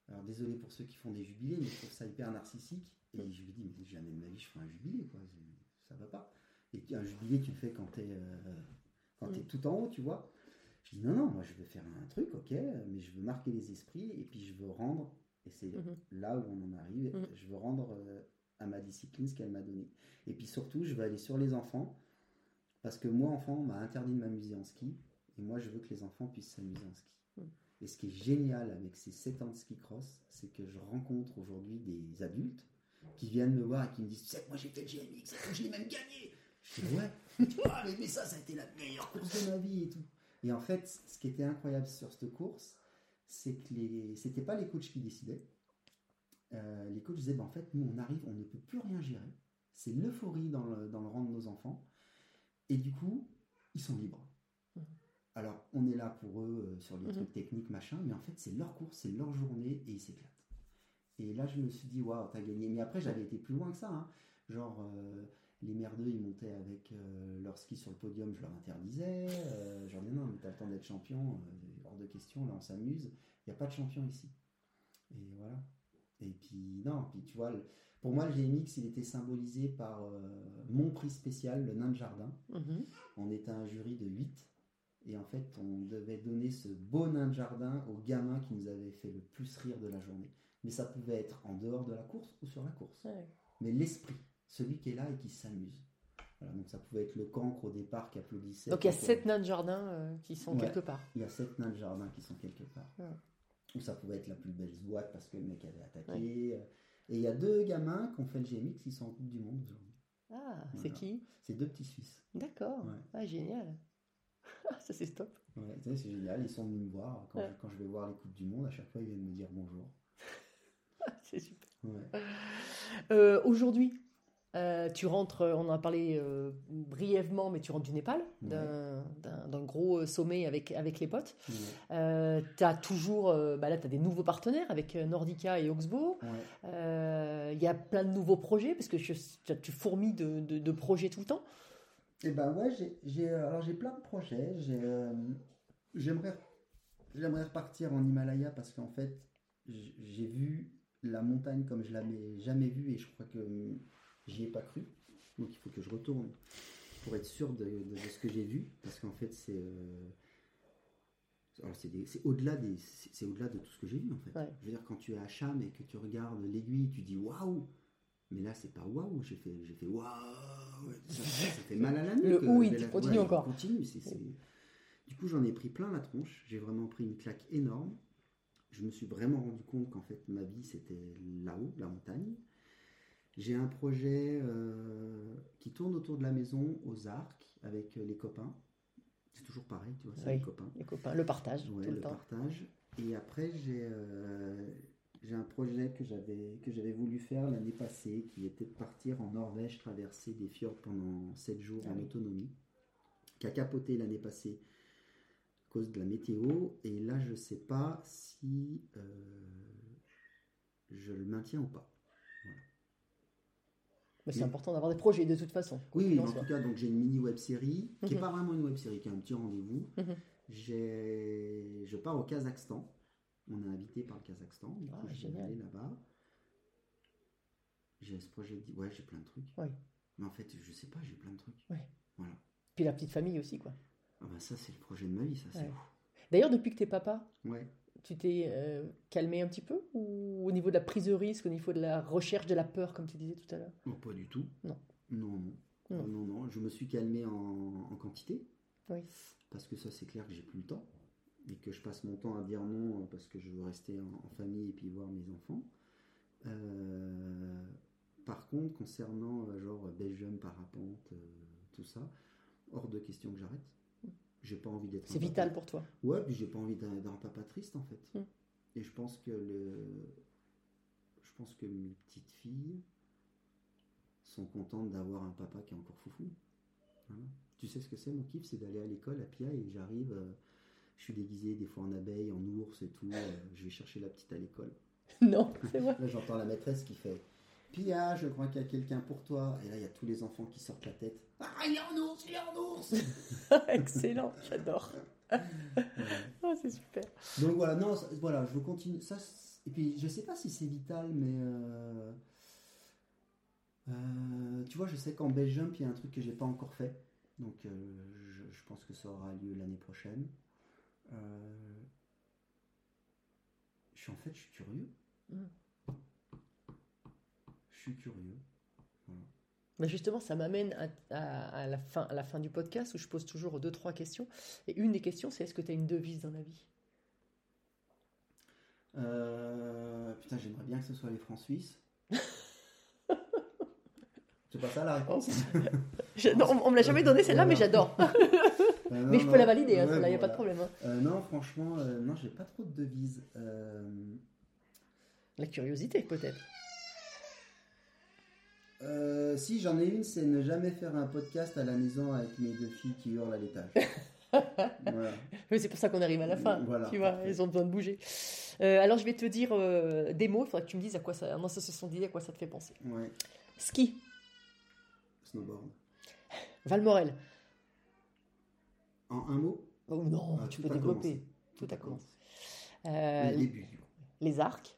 S3: Alors, désolé pour ceux qui font des jubilés, mais je trouve ça hyper narcissique. Et je lui dis, mais jamais de ma vie, je ferai un jubilé, quoi. Ça va pas. Et un jubilé, tu le fais quand t'es euh, quand t'es
S2: Mm.
S3: tout en haut, tu vois. Je dis, non, non, moi, je veux faire un truc, ok, mais je veux marquer les esprits, et puis je veux rendre, et c'est
S2: Mhm.
S3: là où on en arrive,
S2: Mhm.
S3: je veux rendre euh, à ma discipline ce qu'elle m'a donné. Et puis surtout, je veux aller sur les enfants, parce que moi, enfant, on m'a interdit de m'amuser en ski, et moi, je veux que les enfants puissent s'amuser en ski.
S2: Mhm.
S3: Et ce qui est génial avec ces 7 ans de ski cross, c'est que je rencontre aujourd'hui des adultes qui viennent me voir et qui me disent Tu sais, moi j'ai fait le GMX, je l'ai même gagné. Je dis Ouais, vois, mais ça, ça a été la meilleure course de ma vie et tout. Et en fait, ce qui était incroyable sur cette course, c'est que les... c'était pas les coachs qui décidaient. Euh, les coachs disaient, bah, en fait, nous, on arrive, on ne peut plus rien gérer. C'est l'euphorie dans le, dans le rang de nos enfants. Et du coup, ils sont libres.
S2: Mhm.
S3: Alors, on est là pour eux euh, sur les
S2: Mhm.
S3: trucs techniques, machin, mais en fait, c'est leur course, c'est leur journée et ils s'éclatent. Et là, je me suis dit, waouh, t'as gagné. Mais après, j'avais été plus loin que ça. hein. Genre, euh, les merdeux, ils montaient avec euh, leur ski sur le podium, je leur interdisais. Euh, disais, non, mais t'as le temps d'être champion, hors de question, là, on s'amuse. Il n'y a pas de champion ici. Et voilà. Et puis, non, puis tu vois, le- pour moi, le GMX, il était symbolisé par euh, mon prix spécial, le nain de jardin.
S2: Mhm.
S3: On était un jury de 8. Et en fait, on devait donner ce beau nain de jardin au gamin qui nous avait fait le plus rire de la journée. Mais ça pouvait être en dehors de la course ou sur la course.
S2: Ouais.
S3: Mais l'esprit, celui qui est là et qui s'amuse. Voilà, donc ça pouvait être le cancre au départ qui applaudissait.
S2: Donc il y a sept nains de jardin euh, qui sont
S3: Ouais.
S2: quelque part.
S3: il y a sept nains de jardin qui sont quelque part.
S2: Ouais.
S3: Ou ça pouvait être la plus belle boîte parce que le mec avait attaqué. Et il y a deux gamins qui ont fait le GMX qui sont en Coupe du Monde aujourd'hui.
S2: Ah, c'est qui?
S3: C'est deux petits Suisses.
S2: D'accord.
S3: Ouais.
S2: Ah, génial. ça c'est top.
S3: Ouais, c'est génial, ils sont venus me voir. Quand,
S2: Ouais.
S3: je, quand je vais voir les Coupes du Monde, à chaque fois ils viennent me dire bonjour.
S2: c'est super. Euh, Aujourd'hui, euh, tu rentres, on en a parlé euh, brièvement, mais tu rentres du Népal, d'un gros euh, sommet avec, avec les potes.
S3: Ouais.
S2: tu as toujours, bah là, tu as des nouveaux partenaires avec Nordica et Oxbow.
S3: Ouais.
S2: Il y a plein de nouveaux projets, parce que je- tu fourmis de, de- de projets tout le temps.
S3: Et ben ouais, j'ai, plein de projets. J'ai, j'aimerais, repartir en Himalaya parce qu'en fait, j'ai vu la montagne comme je l'avais jamais vue et je crois que j'y ai pas cru. Donc il faut que je retourne pour être sûr de, de- de ce que j'ai vu parce qu'en fait c'est, euh, alors c'est, au-delà des, c'est, c'est au-delà de tout ce que j'ai vu en fait.
S2: Ouais.
S3: Je veux dire quand tu es à Cham et que tu regardes l'aiguille, tu dis waouh. Mais là, c'est pas waouh, j'ai fait, j'ai fait waouh, ça, ça fait mal à la nuque.
S2: Le ou, il continue
S3: ouais,
S2: encore.
S3: Continue, Du coup, j'en ai pris plein la tronche, j'ai vraiment pris une claque énorme. Je me suis vraiment rendu compte qu'en fait, ma vie, c'était là-haut, la montagne. J'ai un projet euh, qui tourne autour de la maison, aux arcs, avec euh, les copains. C'est toujours pareil, tu vois, c'est
S2: Oui.
S3: les copains.
S2: Les copains, le partage
S3: Ouais,
S2: tout le,
S3: le
S2: temps.
S3: partage. Et après, j'ai euh, un projet que j'avais voulu faire l'année passée, qui était de partir en Norvège, traverser des fjords pendant 7 jours
S2: Ah
S3: en
S2: oui.
S3: autonomie, qui a capoté l'année passée à cause de la météo. Et là, je sais pas si euh, je le maintiens ou pas.
S2: Mais c'est important d'avoir des projets de toute façon.
S3: Oui,
S2: en soit.
S3: tout cas, donc j'ai une mini web série qui n'est
S2: Mhm.
S3: pas vraiment une web série, qui est un petit rendez-vous.
S2: Mhm.
S3: Je pars au Kazakhstan. On est invité par le Kazakhstan. Du
S2: Ah,
S3: coup, je vais
S2: génial.
S3: aller là-bas. J'ai ce projet de... Ouais, j'ai plein de trucs.
S2: Oui.
S3: Mais en fait, je sais pas, j'ai plein de trucs.
S2: Ouais.
S3: Voilà.
S2: Puis la petite famille aussi, quoi.
S3: Ah bah ça, c'est le projet de ma vie, ça, c'est
S2: Ouais. D'ailleurs, depuis que t'es papa,
S3: Ouais.
S2: tu t'es euh, calmé un petit peu? Ou au niveau de la prise de risque, au niveau de la recherche de la peur, comme tu disais tout à l'heure?
S3: Non, pas du tout.
S2: Non.
S3: Non, non.
S2: Non.
S3: Non, non, Je me suis calmé en, en quantité.
S2: Oui.
S3: parce que ça c'est clair que j'ai plus le temps et que je passe mon temps à dire non euh, parce que je veux rester en, en famille et puis voir mes enfants. Euh, par contre, concernant euh, genre Belgium, parapente, euh, tout ça, hors de question que j'arrête. J'ai pas envie d'être.
S2: C'est
S3: papa-
S2: vital pour toi.
S3: Ouais, puis j'ai pas envie d'un papa triste en fait.
S2: Mm.
S3: Et je pense que le, je pense que mes petites filles sont contentes d'avoir un papa qui est encore foufou. Voilà. Tu sais ce que c'est mon kiff, c'est d'aller à l'école à Pia et j'arrive, euh, je suis déguisé des fois en abeille, en ours et tout. euh, je vais chercher la petite à l'école.
S2: non, c'est vrai.
S3: Là, j'entends la maîtresse qui fait Pia, je crois qu'il y a quelqu'un pour toi. Et là, il y a tous les enfants qui sortent la tête. Ah, il est en ours, il est en ours
S2: Excellent, j'adore. Oh, c'est super.
S3: Donc voilà, non, voilà, je veux continuer. Ça, et puis, je sais pas si c'est vital, mais euh, euh, tu vois, je sais qu'en Belgium, il y a un truc que j'ai pas encore fait. Donc, euh, je, je pense que ça aura lieu l'année prochaine. Je suis en fait, je suis curieux.
S2: Mm.
S3: Je suis curieux.
S2: Mais justement, ça m'amène à, à- à la fin, à la fin du podcast où je pose toujours deux, trois questions. Et une des questions, c'est est-ce que tu as une devise dans la vie?
S3: Euh, putain, j'aimerais bien que ce soit les francs suisses. c'est pas ça la réponse?
S2: Non, on, on me l'a jamais donné celle-là, mais j'adore.
S3: Euh,
S2: mais
S3: non,
S2: je peux
S3: non.
S2: la valider, hein,
S3: Ouais,
S2: il n'y a pas de problème. hein.
S3: Euh, non, franchement, euh, non, j'ai pas trop de devises. Euh,
S2: La curiosité, peut-être.
S3: Euh, si j'en ai une, c'est ne jamais faire un podcast à la maison avec mes deux filles qui hurlent à l'étage. voilà.
S2: Mais c'est pour ça qu'on arrive à la fin.
S3: Voilà,
S2: tu vois,
S3: parfait.
S2: ils ont besoin de bouger. Euh, alors, je vais te dire euh, des mots. Il faudra que tu me dises à quoi ça, en association d'idées, à quoi ça te fait penser.
S3: Ouais.
S2: Ski,
S3: Snowboard.
S2: Valmorel.
S3: En un mot,
S2: Oh non,
S3: Ah,
S2: tu
S3: tout
S2: peux développer. Tout a commencé.
S3: Le
S2: Euh,
S3: début. du coup.
S2: les arcs,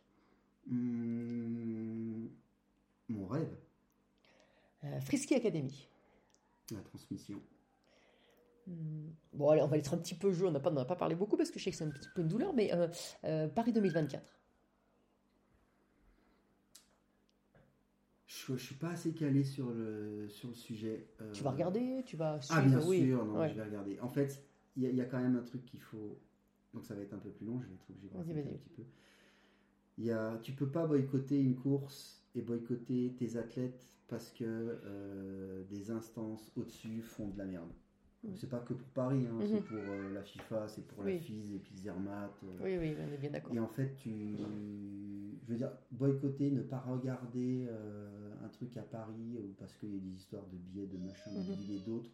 S3: Hum, mon rêve,
S2: euh, Frisky Academy.
S3: la transmission.
S2: Hmm. Bon, allez, on va être un petit peu jeu. On n'a pas, on n'a pas parlé beaucoup parce que je sais que c'est un petit peu une douleur, mais euh, euh, Paris 2024.
S3: Je, je suis pas assez calé sur le, sur le sujet. euh,
S2: Tu vas regarder, tu vas suivre.
S3: Ah bien
S2: oui.
S3: sûr, non,
S2: Ouais.
S3: je vais regarder. En fait, il y, a- y a quand même un truc qu'il faut. Donc ça va être un peu plus long, je vais être obligé de
S2: Vas-y,
S3: raconter
S2: vas-y.
S3: un petit peu. Y a, tu peux pas boycotter une course et boycotter tes athlètes parce que euh, des instances au-dessus font de la merde.
S2: Mhm.
S3: C'est pas que pour Paris, hein, c'est pour euh, la FIFA, c'est pour
S2: Oui.
S3: la FIS et puis Zermatt. euh,
S2: Oui, oui, on est bien d'accord.
S3: et en fait, tu, je veux dire, boycotter, ne pas regarder un truc à Paris ou parce qu'il y a des histoires de billets, de machin, de
S2: Mhm.
S3: billets d'autres.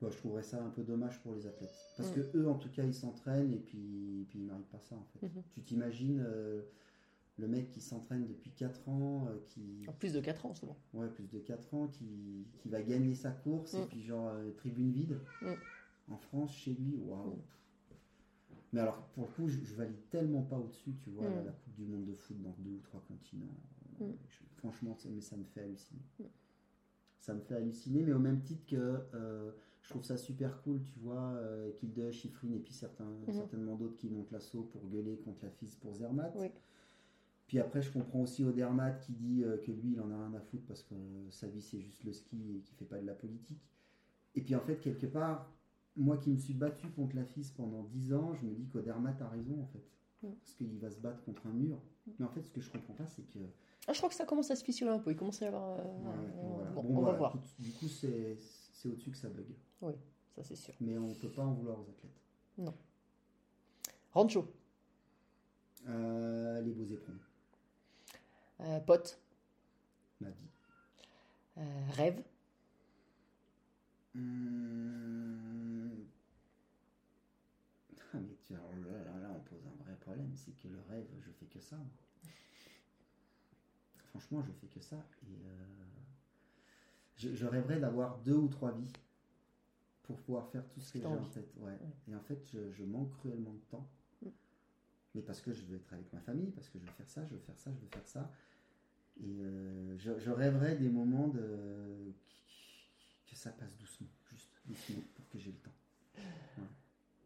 S3: Moi, je trouverais ça un peu dommage pour les athlètes. Parce
S2: Mhm.
S3: que eux, en tout cas, ils s'entraînent et puis, et puis ils méritent pas ça, en fait.
S2: Mhm.
S3: Tu t'imagines le mec qui s'entraîne depuis 4 ans, euh, qui,
S2: plus de 4 ans, souvent.
S3: ouais, plus de 4 ans, qui, qui va gagner sa course et
S2: Mhm.
S3: puis genre euh, tribune vide
S2: Mhm.
S3: en France, chez lui, waouh.
S2: Mhm.
S3: Mais alors, pour le coup, je, je valide tellement pas au-dessus, tu vois, la, Coupe du Monde de foot dans deux ou trois continents. Euh, je- franchement, ça, mais ça me fait halluciner. Ça me fait halluciner, mais au même titre que euh, je trouve ça super cool, tu vois, Kilde, Chiffrine et puis certains, certainement d'autres qui montent l'assaut pour gueuler contre la FIS pour Zermatt.
S2: Oui.
S3: Puis après, je comprends aussi Odermatt qui dit euh, que lui, il en a rien à foutre parce que sa vie, c'est juste le ski et qu'il fait pas de la politique. Et puis en fait, quelque part, moi qui me suis battu contre la FIS pendant 10 ans, je me dis qu'Odermatt a raison en fait.
S2: Mm.
S3: Parce qu'il va se battre contre un mur. Mais en fait, ce que je comprends pas, c'est que.
S2: Ah, je crois que ça commence à se fissurer un peu. Il commence à y avoir. euh,
S3: Ouais,
S2: euh,
S3: voilà.
S2: Bon,
S3: Bon,
S2: on
S3: voilà,
S2: va voir.
S3: du coup, c'est c'est au-dessus que ça bug.
S2: Ça, c'est sûr.
S3: Mais on peut pas en vouloir aux athlètes.
S2: Rancho,
S3: Euh, les beaux éperons,
S2: euh, pote,
S3: ma vie.
S2: euh, rêve,
S3: Hum. Ah, mais tu, alors là, là, là, on pose un vrai problème, c'est que le rêve, je fais que ça. Franchement, je fais que ça. Et euh, je, je rêverais d'avoir deux ou trois vies pour pouvoir faire tout ce que j'ai en
S2: envie.
S3: tête. Ouais.
S2: Ouais.
S3: Et en fait, je, je manque cruellement de temps.
S2: Mm.
S3: Mais parce que je veux être avec ma famille, parce que je veux faire ça, je veux faire ça, je veux faire ça. Et euh, je, je rêverais des moments de que ça passe doucement, juste doucement, pour que j'ai le temps.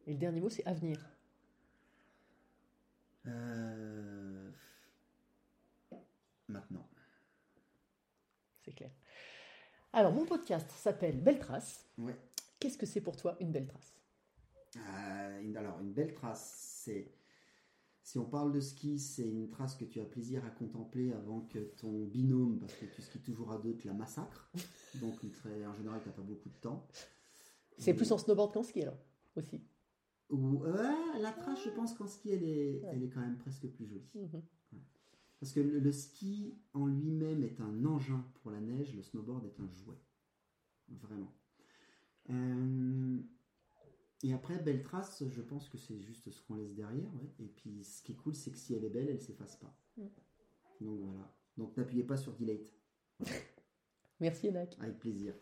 S2: Et le dernier mot, c'est avenir.
S3: Euh, Maintenant.
S2: C'est clair. Alors, mon podcast s'appelle Belle Trace.
S3: Ouais.
S2: Qu'est-ce que c'est pour toi une belle trace?
S3: Euh, alors, une belle trace, c'est. Si on parle de ski, c'est une trace que tu as plaisir à contempler avant que ton binôme, parce que tu skis toujours à deux, te la massacre. Donc, très- en général, tu n'as pas beaucoup de temps.
S2: C'est plus en snowboard qu'en ski alors aussi.
S3: Ou, ouais, la trace, je pense qu'en ski, elle est,
S2: Ouais.
S3: elle est quand même presque plus jolie.
S2: Mhm.
S3: Parce que le, le ski en lui-même est un engin pour la neige, le snowboard est un jouet. Vraiment. Euh, et après, belle trace, je pense que c'est juste ce qu'on laisse derrière. ouais. Et puis, ce qui est cool, c'est que si elle est belle, elle s'efface pas.
S2: Mm.
S3: Donc voilà. Donc n'appuyez pas sur delete.
S2: Merci Enac.
S3: Avec plaisir.